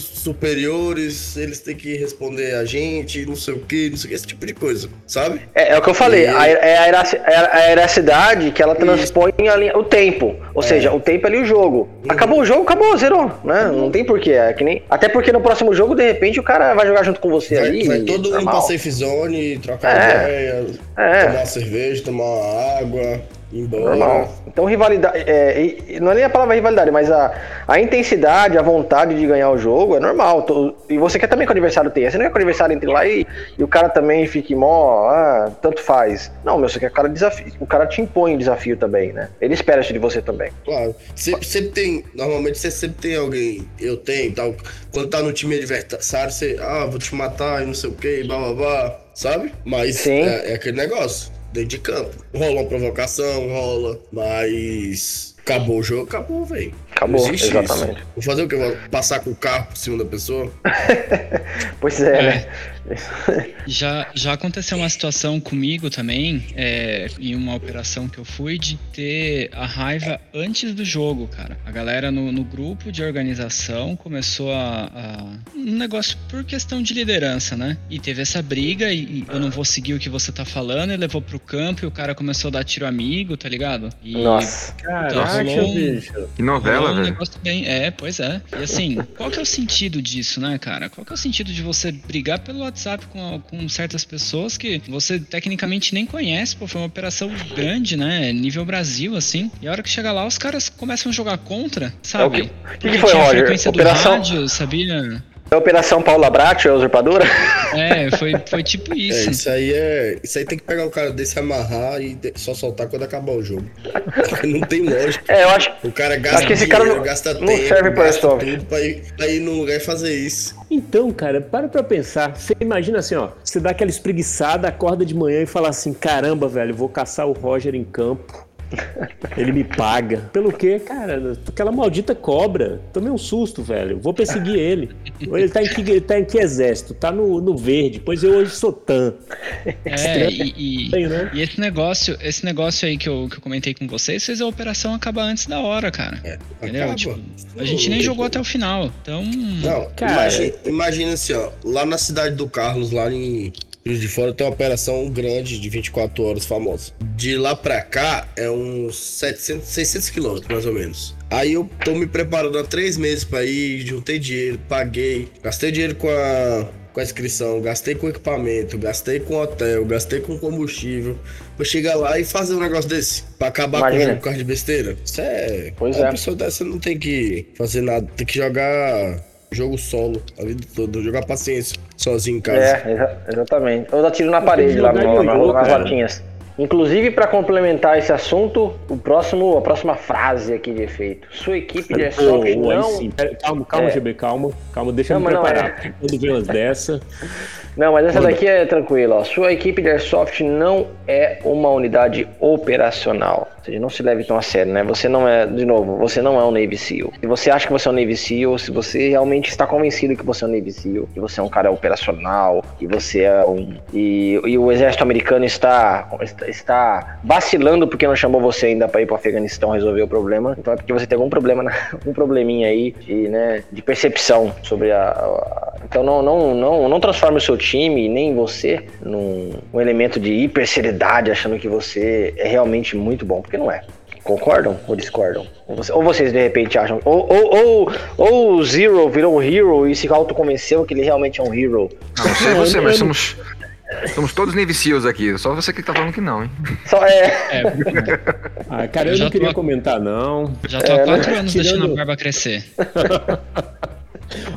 superiores, eles têm que responder a gente, não sei o que, não sei o que, esse tipo de coisa, sabe?
É, é o que eu falei,
E-
a, é a, iraci- é a eracidade que ela transpõe linha- o tempo. Ou seja, o tempo é ali o jogo. Acabou o jogo, acabou, zerou. Né? Não tem porquê. É que nem... Até porque no próximo jogo, de repente, o cara vai jogar junto com você
Vai,
ali.
vai todo mundo pra safe zone, trocar
É.
ideia,
É.
tomar uma cerveja, tomar uma água, embora.
Normal. Então, rivalidade. é, não é nem a palavra rivalidade, mas a, a intensidade, a vontade de ganhar o jogo é normal. Tô- E você quer também que o adversário tenha. Você não quer que o adversário entre lá e, e o cara também fique mó, ah, tanto faz. Não, meu, você quer que o cara desafio. O cara te impõe um desafio também, né? Ele espera isso de você também.
Claro. Sempre, sempre tem. Normalmente você sempre tem alguém. Eu tenho tal. Quando tá no time adversário, você. Ah, vou te matar e não sei o que, blá blá blá. Sabe? Mas
Sim.
é, é aquele negócio. Dentro de campo. Rola uma provocação, rola. Mas. Acabou o jogo, acabou, velho.
Acabou, exatamente.
Isso. Vou fazer o quê? Vou passar com o carro por cima da pessoa? [laughs]
Pois é,
É.
né?
Já, já aconteceu uma situação comigo também, é, em uma operação que eu fui, de ter a raiva antes do jogo, cara. A galera no, no grupo de organização começou a, a- Um negócio por questão de liderança, né? E teve essa briga e, e eu não vou seguir o que você tá falando, e levou pro campo e o cara começou a dar tiro amigo, tá ligado? E
Nossa.
Caraca,
rolou um-.
Que novela,
um
velho.
negócio bem. É, pois é. E assim, qual que é o sentido disso, né, cara? Qual que é o sentido de você brigar pelo WhatsApp com, com certas pessoas que você tecnicamente nem conhece? Pô, foi uma operação grande, né? Nível Brasil, assim. E a hora que chega lá, os caras começam a jogar contra, sabe?
É o que- que
Porque
foi, Roger?
frequência
Operação-
do rádio, sabia?
É a Operação Paula Brat, a usurpadora?
É, foi, foi tipo isso.
É, isso aí é. Isso aí tem que pegar o cara desse, amarrar e só soltar quando acabar o jogo. [laughs] não tem lógica.
É, eu acho.
O cara gasta
Acho que esse
dinheiro,
cara não-
gasta
não
tempo,
serve pra
gasta tudo pra ir, pra ir num lugar e fazer isso.
Então, cara, para pra pensar. Você imagina assim, ó. Você dá aquela espreguiçada, acorda de manhã e fala assim: caramba, velho, vou caçar o Roger em campo. [laughs] Ele me paga. Pelo quê? Cara, aquela maldita cobra. Tomei um susto, velho. Vou perseguir ele. Ele tá em que, ele tá em que exército? Tá no, no verde. Pois eu hoje sou tan.
É, e, e,
Estranho, né?
e esse negócio, esse negócio aí que eu, que eu comentei com vocês, fez a operação acabar antes da hora, cara. Entendeu?
Acaba.
Tipo, a gente nem jogou até o final. Então.
Não,
Cara,
imagina, imagina assim, ó. Lá na cidade do Carlos, lá em Juiz de Fora, tem uma operação grande de 24 horas famosa. De lá pra cá é uns 700, 600 quilômetros, mais ou menos. Aí eu tô me preparando há três meses pra ir, juntei dinheiro, paguei, gastei dinheiro com a, com a inscrição, gastei com equipamento, gastei com hotel, gastei com combustível. Pra chegar lá e fazer um negócio desse, pra acabar com o
Imagina.
jogo por causa de besteira. Isso é.
Pois
uma
é.
pessoa dessa não tem que fazer nada, tem que jogar jogo solo a vida toda, jogar paciência sozinho em casa.
É, exa- exatamente. Eu dá tiro na parede lá no, na, nas latinhas. Inclusive, para complementar esse assunto, o próximo, a próxima frase aqui de efeito. Sua equipe de Airsoft
Pô, aí
não.
Calma, calma,
É.
GB, calma. Calma, deixa eu
Não,
me
mas não,
preparar.
é.
Quando vem umas dessa.
Não, mas essa daqui é tranquila. Ó. Sua equipe de Airsoft não é uma unidade operacional. Ou seja, não se leve tão a sério, né? Você não é, de novo, você não é um Navy SEAL. Se você acha que você é um Navy SEAL, se você realmente está convencido que você é um Navy SEAL, que você é um cara operacional, que você é um. E, e o exército americano está, está, vacilando porque não chamou você ainda para ir para o Afeganistão resolver o problema. Então é porque você tem algum problema, [laughs] algum probleminha aí de, né, de percepção sobre a. a- então não, não, não, não transforme o seu time, nem você, num um elemento de hiperseriedade, achando que você é realmente muito bom, porque não é. Concordam ou discordam? Ou, você- ou vocês de repente acham. Ou, ou, ou, ou o Zero virou um hero e se autoconvenceu que ele realmente é um hero.
Não, não sei você, [laughs]
eu
mas somos. Somos todos Seals aqui. Só você que tá falando que não, hein?
Só é.
É, [laughs]
Ah, cara, eu
Já
não queria
tô-
comentar, não.
já tô há
É,
quatro
né?
anos deixando
Tirando-
a barba crescer. [laughs]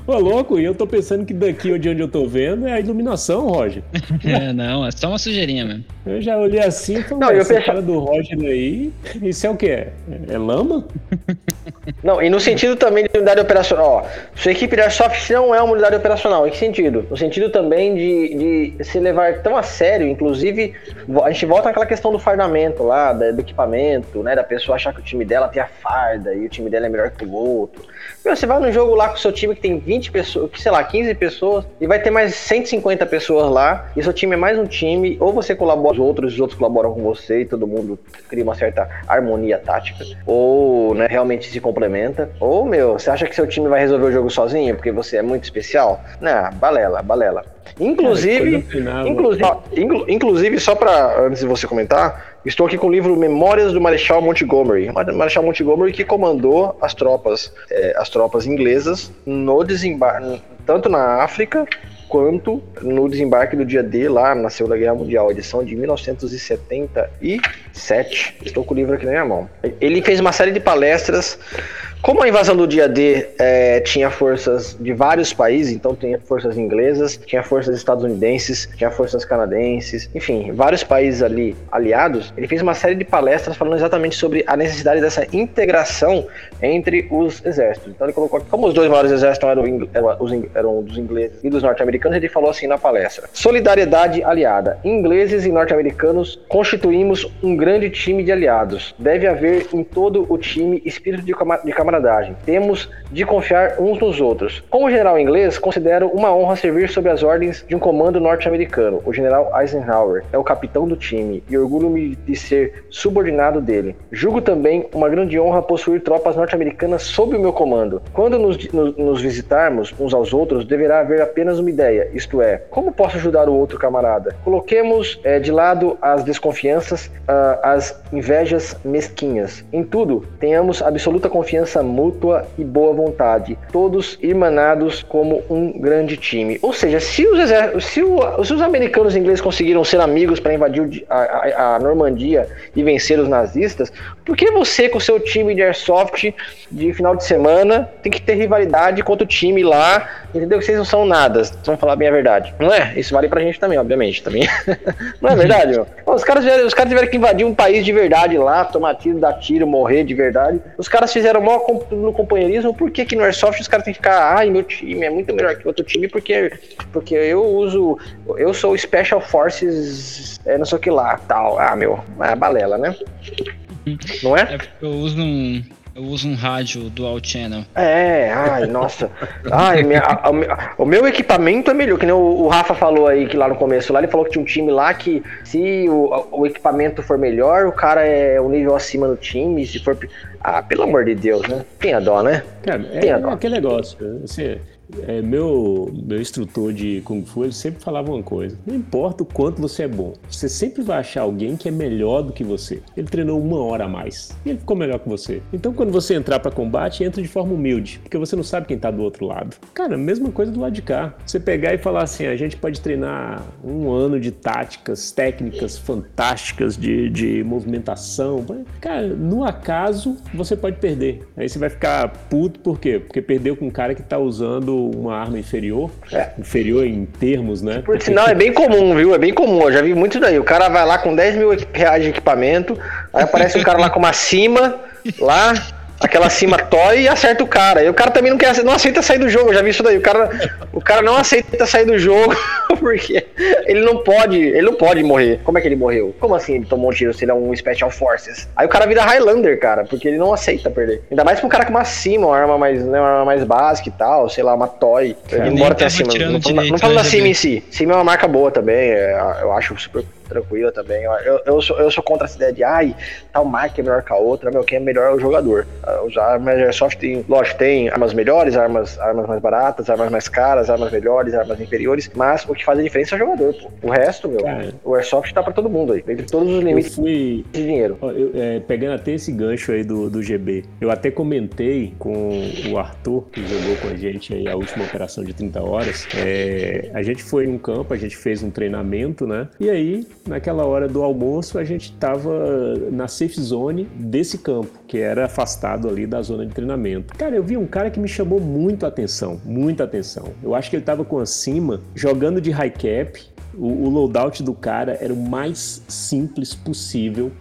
Ô, louco, e eu tô pensando que daqui de onde eu tô vendo é a iluminação, Roger. [laughs]
É, não, é só uma sujeirinha mesmo.
Eu já olhei assim e falei,
Não, eu
essa cara do Roger aí, isso é o quê? É lama? [laughs]
Não, e no sentido também de unidade operacional. Ó, sua equipe de Airsoft não é uma unidade operacional. Em que sentido? No sentido também de, de se levar tão a sério, inclusive, a gente volta naquela questão do fardamento lá, do equipamento, né? Da pessoa achar que o time dela tem a farda e o time dela é melhor que o outro. Meu, você vai num jogo lá com o seu time que tem 20 pessoas, sei lá, 15 pessoas, e vai ter mais 150 pessoas lá, e seu time é mais um time, ou você colabora com os outros, os outros colaboram com você, e todo mundo cria uma certa harmonia tática, ou né, realmente se complementa, ou, meu, você acha que seu time vai resolver o jogo sozinho, porque você é muito especial? Não, balela, balela. Inclusive,
final,
inclusive, ó, inclu- inclusive, só para antes de você comentar, estou aqui com o livro Memórias do Marechal Montgomery. Mar- Marechal Montgomery que comandou as tropas, eh, as tropas inglesas no desembarque, tanto na África quanto no desembarque do dia D lá na Segunda Guerra Mundial, edição de 1977. Estou com o livro aqui na minha mão. Ele fez uma série de palestras. Como a invasão do dia D eh, tinha forças de vários países, então tinha forças inglesas, tinha forças estadunidenses, tinha forças canadenses, enfim, vários países ali aliados, ele fez uma série de palestras falando exatamente sobre a necessidade dessa integração entre os exércitos. Então ele colocou que como os dois maiores exércitos eram, eram, eram dos ingleses e dos norte-americanos, ele falou assim na palestra: Solidariedade aliada. Ingleses e norte-americanos constituímos um grande time de aliados. Deve haver em todo o time espírito de, de camaradagem. Temos de confiar uns nos outros. Como general inglês, considero uma honra servir sob as ordens de um comando norte-americano. O general Eisenhower é o capitão do time e orgulho-me de ser subordinado dele. Julgo também uma grande honra possuir tropas norte-americanas sob o meu comando. Quando nos, nos- nos visitarmos uns aos outros, deverá haver apenas uma ideia, isto é, como posso ajudar o outro camarada? Coloquemos eh, de lado as desconfianças, ah, as invejas mesquinhas. Em tudo, tenhamos absoluta confiança confiança mútua e boa vontade, todos irmanados como um grande time. Ou seja, se os, se, o, se os americanos e ingleses conseguiram ser amigos para invadir a, a, a, Normandia e vencer os nazistas, por que você com seu time de airsoft de final de semana tem que ter rivalidade contra o time lá, entendeu? Que vocês não são nada, vamos falar bem a verdade. Não é? Isso vale pra gente também, obviamente. Também. [laughs] não é verdade, meu? Os caras, os caras tiveram que invadir um país de verdade lá, tomar tiro, dar tiro, morrer de verdade. Os caras fizeram mal no companheirismo, por que, que no Airsoft os caras têm que ficar, ai, meu time é muito melhor que outro time, porque, porque eu uso, eu sou Special Forces, é, não sei o que lá, tal. Ah, meu, é balela, né? Não é? É
porque eu uso um, eu uso um rádio dual channel.
É, ai, nossa. Ai, minha, a, a, o meu equipamento é melhor, que nem o, o, Rafa falou aí que lá no começo lá, ele falou que tinha um time lá que se o, o equipamento for melhor, o cara é um nível acima do time, se for. Ah, pelo amor de Deus, né? Tem a dó, né?
Cara, Tem é, a dó. aquele negócio. Você é, meu, meu instrutor de Kung Fu, ele sempre falava uma coisa: não importa o quanto você é bom, você sempre vai achar alguém que é melhor do que você. Ele treinou uma hora a mais e ele ficou melhor que você. Então, quando você entrar para combate, entra de forma humilde, porque você não sabe quem tá do outro lado. Cara, mesma coisa do lado de cá. Você pegar e falar assim: a gente pode treinar um ano de táticas, técnicas fantásticas de, de movimentação. Cara, no acaso, você pode perder. Aí você vai ficar puto, por quê? Porque perdeu com um cara que tá usando uma arma inferior, é. inferior em termos, né?
Por sinal, é bem comum, viu? É bem comum. Eu já vi muito daí. O cara vai lá com 10 mil reais de equipamento, aí aparece um cara lá com uma cima, lá, aquela cima toy e acerta o cara. E o cara também não quer, não aceita sair do jogo. Eu já vi isso daí. O cara, o cara não aceita sair do jogo [laughs] porque ele não pode, ele não pode morrer. Como é que ele morreu? Como assim ele tomou um tiro se ele é um Special Forces? Aí o cara vira Highlander, cara, porque ele não aceita perder. Ainda mais pra um cara com uma cima, uma arma mais, né, uma arma mais básica e tal, sei lá, uma toy. Cara, embora tenha cima. Não, não, não falo da cima em si. Cima é uma marca boa também. É, eu acho super tranquila também. Eu, eu, sou, eu sou contra essa ideia de, ai, tal marca é melhor que a outra, meu, quem é melhor é o jogador. Os armas Airsoft tem, lógico, tem armas melhores, armas, armas mais baratas, armas mais caras, armas melhores, armas inferiores, mas o que faz a diferença é o jogador, pô. O resto, meu, Cara, o Airsoft tá pra todo mundo aí, entre todos os limites
fui, de dinheiro. Eu, é, pegando até esse gancho aí do, do GB, eu até comentei com o Arthur, que jogou com a gente aí a última operação de 30 horas, é, a gente foi num campo, a gente fez um treinamento, né, e aí naquela hora do almoço, a gente estava na safe zone desse campo, que era afastado ali da zona de treinamento. Cara, eu vi um cara que me chamou muito a atenção, muita atenção. Eu acho que ele estava com acima, jogando de high cap, o, o loadout do cara era o mais simples possível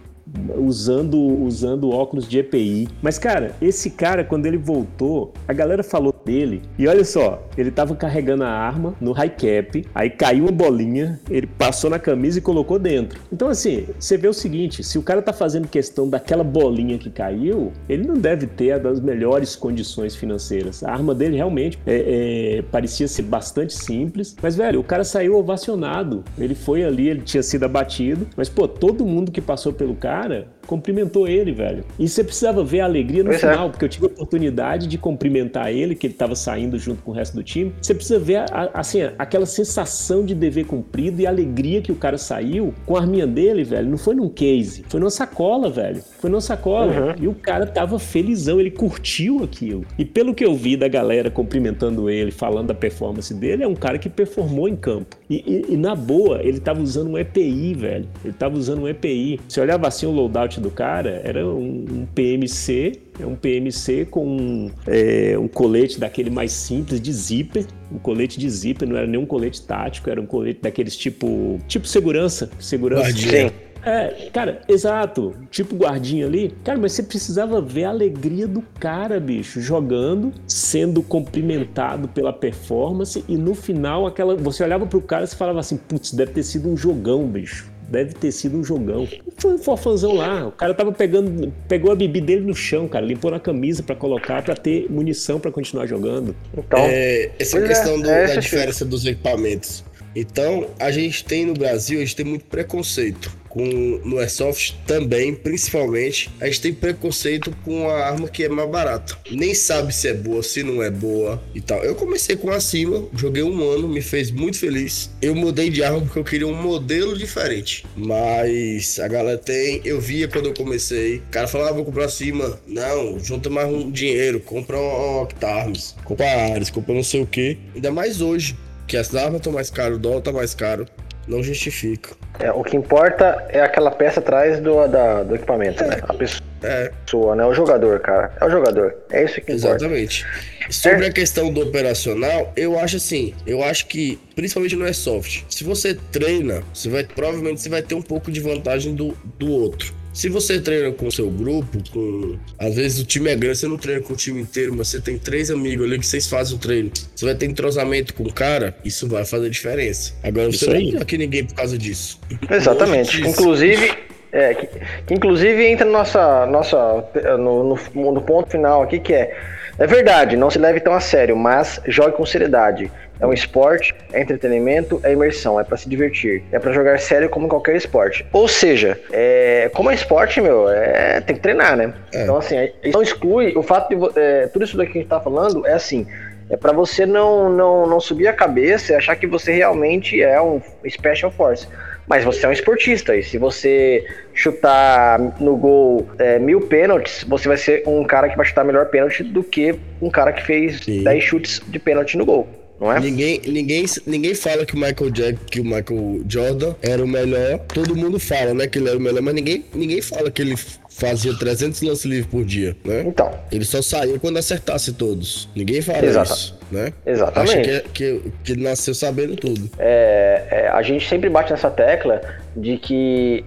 usando usando óculos de EPI. Mas cara, esse cara quando ele voltou, a galera falou dele. E olha só, ele tava carregando a arma no high cap, aí caiu uma bolinha, ele passou na camisa e colocou dentro. Então assim, você vê o seguinte, se o cara tá fazendo questão daquela bolinha que caiu, ele não deve ter a das melhores condições financeiras. A arma dele realmente é, é, parecia ser bastante simples, mas velho, o cara saiu ovacionado. Ele foi ali, ele tinha sido abatido, mas pô, todo mundo que passou pelo cara cara cumprimentou ele, velho. E você precisava ver a alegria no pois é. final, é. porque eu tive a oportunidade de cumprimentar ele, que ele estava saindo junto com o resto do time. Você precisa ver, a, assim, aquela sensação de dever cumprido e a alegria que o cara saiu com a arminha dele, velho. Não foi num case, foi numa sacola, velho. Foi numa sacola. Uhum. E o cara tava felizão, ele curtiu aquilo. E pelo que eu vi da galera cumprimentando ele, falando da performance dele, é um cara que performou em campo. E, e, e na boa, ele tava usando um EPI, velho. Ele tava usando um EPI. Você olhava assim o loadout do cara era um, um PMC, é um PMC com um, é, um colete daquele mais simples de zíper, um colete de zíper, não era nenhum colete tático, era um colete daqueles tipo tipo segurança, segurança. Sim. É, cara, exato. Tipo guardinha ali. Cara, mas você precisava ver a alegria do cara, bicho, jogando, sendo cumprimentado pela performance e no final aquela, você olhava pro cara e falava assim, putz, deve ter sido um jogão, bicho deve ter sido um jogão. Foi um forfanzão lá. O cara tava pegando, pegou a bebida dele no chão, cara, limpou na camisa para colocar para ter munição para continuar jogando.
Então, é, essa questão é, do, é da diferença dos equipamentos. Então, a gente tem no Brasil, a gente tem muito preconceito com no Airsoft também, principalmente, a gente tem preconceito com a arma que é mais barata. Nem sabe se é boa, se não é boa e tal. Eu comecei com a cima, joguei um ano, me fez muito feliz. Eu mudei de arma porque eu queria um modelo diferente. Mas a galera tem, eu via quando eu comecei, o cara falava, ah, vou comprar cima. Não, junta mais um dinheiro, compra um Octarms, compra Ares, compra não sei o que. Ainda mais hoje, que as armas estão mais caras, o dólar tá mais caro. Não justifica.
É, o que importa é aquela peça atrás do, da, do equipamento, né? A pessoa, é. né? O jogador, cara. É o jogador. É isso que
importa. Exatamente. Sobre é. a questão do operacional, eu acho assim, eu acho que, principalmente no Airsoft, se você treina, você vai, provavelmente você vai ter um pouco de vantagem do, do outro. Se você treina com o seu grupo, com. Às vezes o time é grande, você não treina com o time inteiro, mas você tem três amigos ali que vocês fazem o treino. Você vai ter entrosamento com o cara, isso vai fazer diferença. Agora você não não aqui ninguém por causa disso.
Exatamente. Inclusive. É, que, que, inclusive entra nossa, nossa, no, no, no ponto final aqui que é é verdade, não se leve tão a sério, mas jogue com seriedade. É um esporte, é entretenimento, é imersão, é para se divertir, é para jogar sério como qualquer esporte. Ou seja, é, como é esporte, meu, é, tem que treinar, né? É. Então, assim, não exclui o fato de. É, tudo isso daqui que a gente tá falando é assim. É para você não, não, não subir a cabeça e achar que você realmente é um Special Force. Mas você é um esportista e se você chutar no gol é, mil pênaltis, você vai ser um cara que vai chutar melhor pênalti do que um cara que fez Sim. 10 chutes de pênalti no gol. Não é?
Ninguém, ninguém, ninguém fala que o Michael Jack, que o Michael Jordan era o melhor. Todo mundo fala, né, que ele era o melhor, mas ninguém, ninguém fala que ele fazia 300 lances livres por dia, né?
Então.
Ele só saía quando acertasse todos. Ninguém fala Exata. isso, né?
Exatamente.
Acha que, que, que ele nasceu sabendo tudo.
É, é, a gente sempre bate nessa tecla de que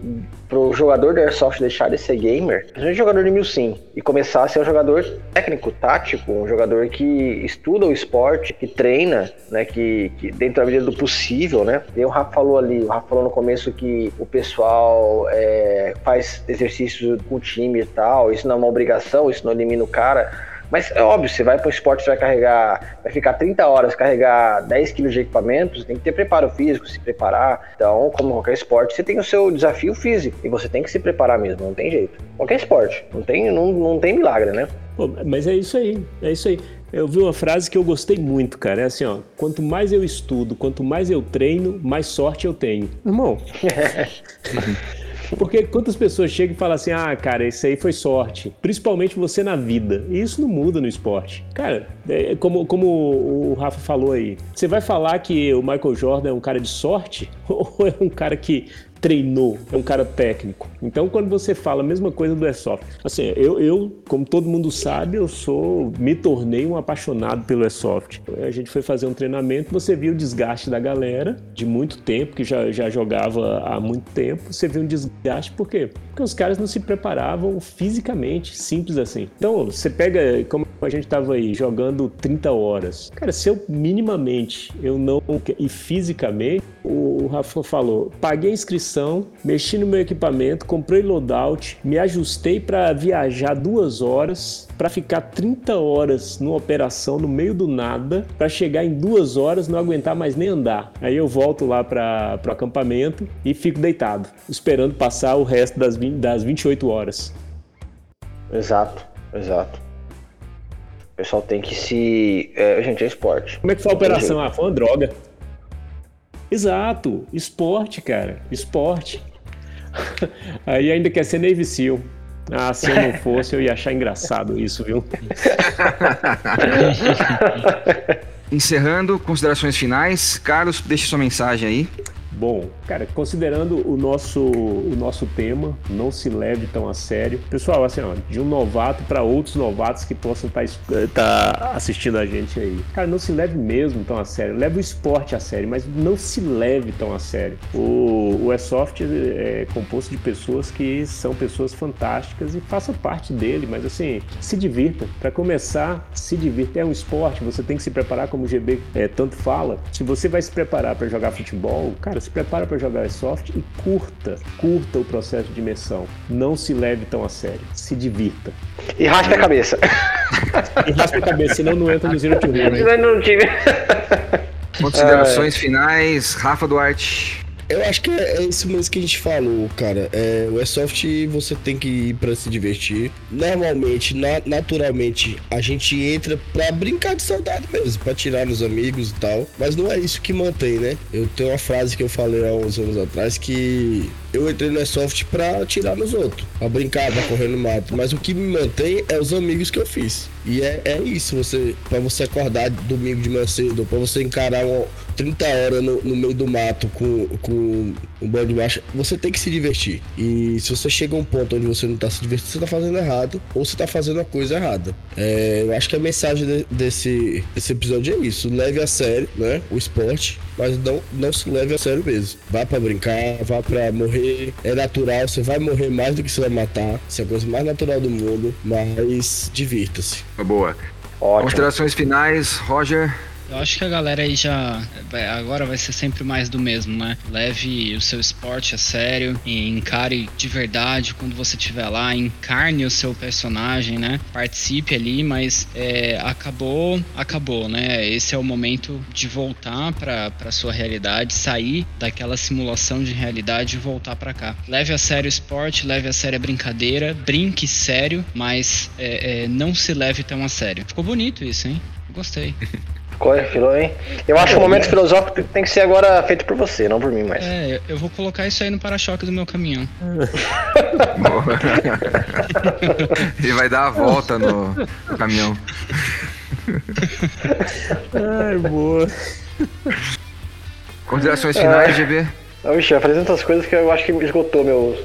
pro jogador do Airsoft deixar de ser gamer, principalmente jogador de Milsim, e começar a ser um jogador técnico, tático, um jogador que estuda o esporte, que treina, né, que, que dentro da medida do possível, né. E o Rafa falou ali, o Rafa falou no começo que o pessoal é, faz exercícios com o time e tal, isso não é uma obrigação, isso não elimina o cara, mas é óbvio, você vai para o esporte, você vai carregar, vai ficar 30 horas, carregar 10 quilos de equipamentos, tem que ter preparo físico, se preparar. Então, como qualquer esporte, você tem o seu desafio físico e você tem que se preparar mesmo, não tem jeito. Qualquer esporte, não tem, não, não tem milagre, né?
Pô, mas é isso aí, é isso aí. Eu vi uma frase que eu gostei muito, cara. É assim, ó. Quanto mais eu estudo, quanto mais eu treino, mais sorte eu tenho. Irmão. [laughs] Porque quantas pessoas chegam e falam assim: ah, cara, isso aí foi sorte. Principalmente você na vida. E isso não muda no esporte. Cara, é como, como o Rafa falou aí, você vai falar que o Michael Jordan é um cara de sorte? [laughs] Ou é um cara que treinou, é um cara técnico. Então, quando você fala a mesma coisa do Airsoft, assim, eu, eu, como todo mundo sabe, eu sou, me tornei um apaixonado pelo Airsoft. A gente foi fazer um treinamento, você viu o desgaste da galera de muito tempo, que já, já jogava há muito tempo, você viu um desgaste, por quê? Porque os caras não se preparavam fisicamente, simples assim. Então, você pega, como a gente estava aí, jogando 30 horas. Cara, se eu minimamente, eu não, e fisicamente, o Rafa falou, paguei a inscrição, mexi no meu equipamento, comprei loadout, me ajustei para viajar duas horas, para ficar 30 horas numa operação no meio do nada, para chegar em duas horas não aguentar mais nem andar. Aí eu volto lá para o acampamento e fico deitado, esperando passar o resto das, 20, das 28 horas.
Exato, exato. O pessoal tem que se. É, gente, é esporte.
Como é que foi a operação? Ah, foi uma droga. Exato, esporte, cara, esporte. [laughs] Aí ainda quer ser Navy Seal. Ah, se eu não [laughs] fosse, eu ia achar engraçado isso, viu? [laughs]
Encerrando, considerações finais. Carlos, deixe sua mensagem aí.
Bom, cara, considerando o nosso, o nosso tema, não se leve tão a sério. Pessoal, assim, ó, de um novato para outros novatos que possam estar tá, tá assistindo a gente aí. Cara, não se leve mesmo tão a sério. Leve o esporte a sério, mas não se leve tão a sério. O, o Airsoft é composto de pessoas que são pessoas fantásticas e faça parte dele, mas assim, se divirta. Para começar, se divirta. É um esporte, você tem que se preparar, como o GB é, tanto fala. Se você vai se preparar para jogar futebol, cara, se prepara para jogar Airsoft e curta, curta o processo de imersão. Não se leve tão a sério, se divirta.
E raspe a cabeça. [laughs]
E raspe a cabeça, senão não entra no Zero to Hero.
Senão não time.
Considerações é... finais, Rafa Duarte.
Eu acho que é, é, isso mesmo que a gente falou, cara. É, o Airsoft você tem que ir pra se divertir. Normalmente, na, naturalmente, a gente entra pra brincar de saudade mesmo, pra tirar nos amigos e tal. Mas não é isso que mantém, né? Eu tenho uma frase que eu falei há uns anos atrás que eu entrei no Airsoft pra tirar nos outros, pra brincar, pra correr no mato. Mas o que me mantém é os amigos que eu fiz. E é, é isso, você, pra você acordar domingo de manhã cedo, pra você encarar uma, 30 horas no, no, meio do mato com, com um bando de marcha, você tem que se divertir. E se você chega a um ponto onde você não tá se divertindo, você tá fazendo errado ou você tá fazendo a coisa errada. É, eu acho que a mensagem de, desse, desse episódio é isso. Leve a sério, né? O esporte, mas não, não se leve a sério mesmo. Vá para brincar, vá para morrer. É natural, você vai morrer mais do que você vai matar. Isso é a coisa mais natural do mundo, mas divirta-se.
Boa. Ótimo. Considerações finais, Roger.
Eu acho que a galera aí já. Agora vai ser sempre mais do mesmo, né? Leve o seu esporte a sério, encare de verdade quando você estiver lá, encarne o seu personagem, né? Participe ali, mas é, acabou, acabou, né? Esse é o momento de voltar para sua realidade, sair daquela simulação de realidade e voltar para cá. Leve a sério o esporte, leve a sério a brincadeira, brinque sério, mas é, é, não se leve tão a sério. Ficou bonito isso, hein? Gostei. [laughs]
Filou, hein? Eu acho que o momento filosófico tem que ser agora feito por você, não por mim mais.
É, eu vou colocar isso aí no para-choque do meu caminhão.
Ele [laughs] vai dar a volta no, no caminhão.
Ai, boa.
Considerações finais, é. GB?
Não, bicho, eu falei tantas coisas que eu acho que esgotou meus.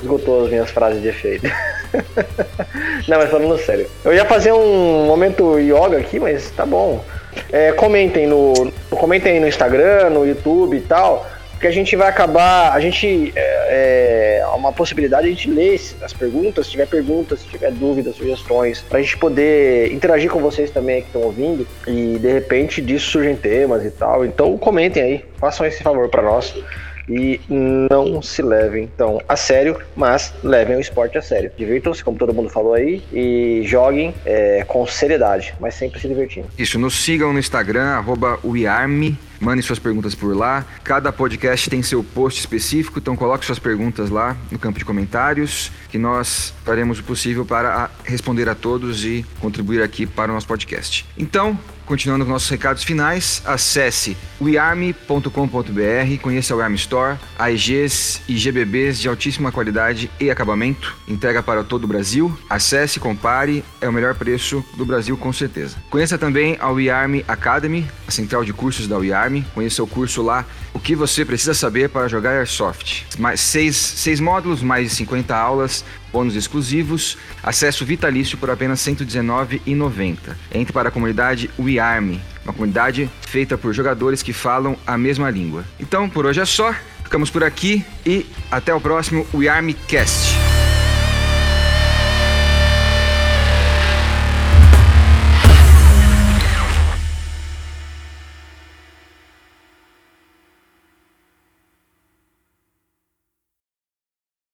Esgotou as minhas frases de efeito. [laughs] Não, mas falando sério. Eu ia fazer um momento yoga aqui, mas tá bom. É, comentem no comentem no Instagram, no YouTube e tal, porque a gente vai acabar, a gente é, é uma possibilidade de a gente ler as perguntas, se tiver perguntas, se tiver dúvidas, sugestões, para a gente poder interagir com vocês também que estão ouvindo e de repente disso surgem temas e tal. Então comentem aí, façam esse favor para nós e não se levem então a sério, mas levem o esporte a sério. Divirtam-se, como todo mundo falou aí, e joguem é, com seriedade, mas sempre se divertindo.
Isso, nos sigam no Instagram, arroba Mandem suas perguntas por lá. Cada podcast tem seu post específico, então coloque suas perguntas lá no campo de comentários, que nós faremos o possível para responder a todos e contribuir aqui para o nosso podcast. Então, Continuando com nossos recados finais, acesse wearme.com.br, conheça o Arm Store, AEGs e GBBs de altíssima qualidade e acabamento, entrega para todo o Brasil. Acesse, compare, é o melhor preço do Brasil com certeza. Conheça também a WeArm Academy, a central de cursos da WeArm. Conheça o curso lá, o que você precisa saber para jogar Airsoft. Mais seis, seis módulos, mais de 50 aulas, bônus exclusivos, acesso vitalício por apenas R$ 119,90. Entre para a comunidade WeArm, uma comunidade feita por jogadores que falam a mesma língua. Então, por hoje é só. Ficamos por aqui e até o próximo WeArmcast.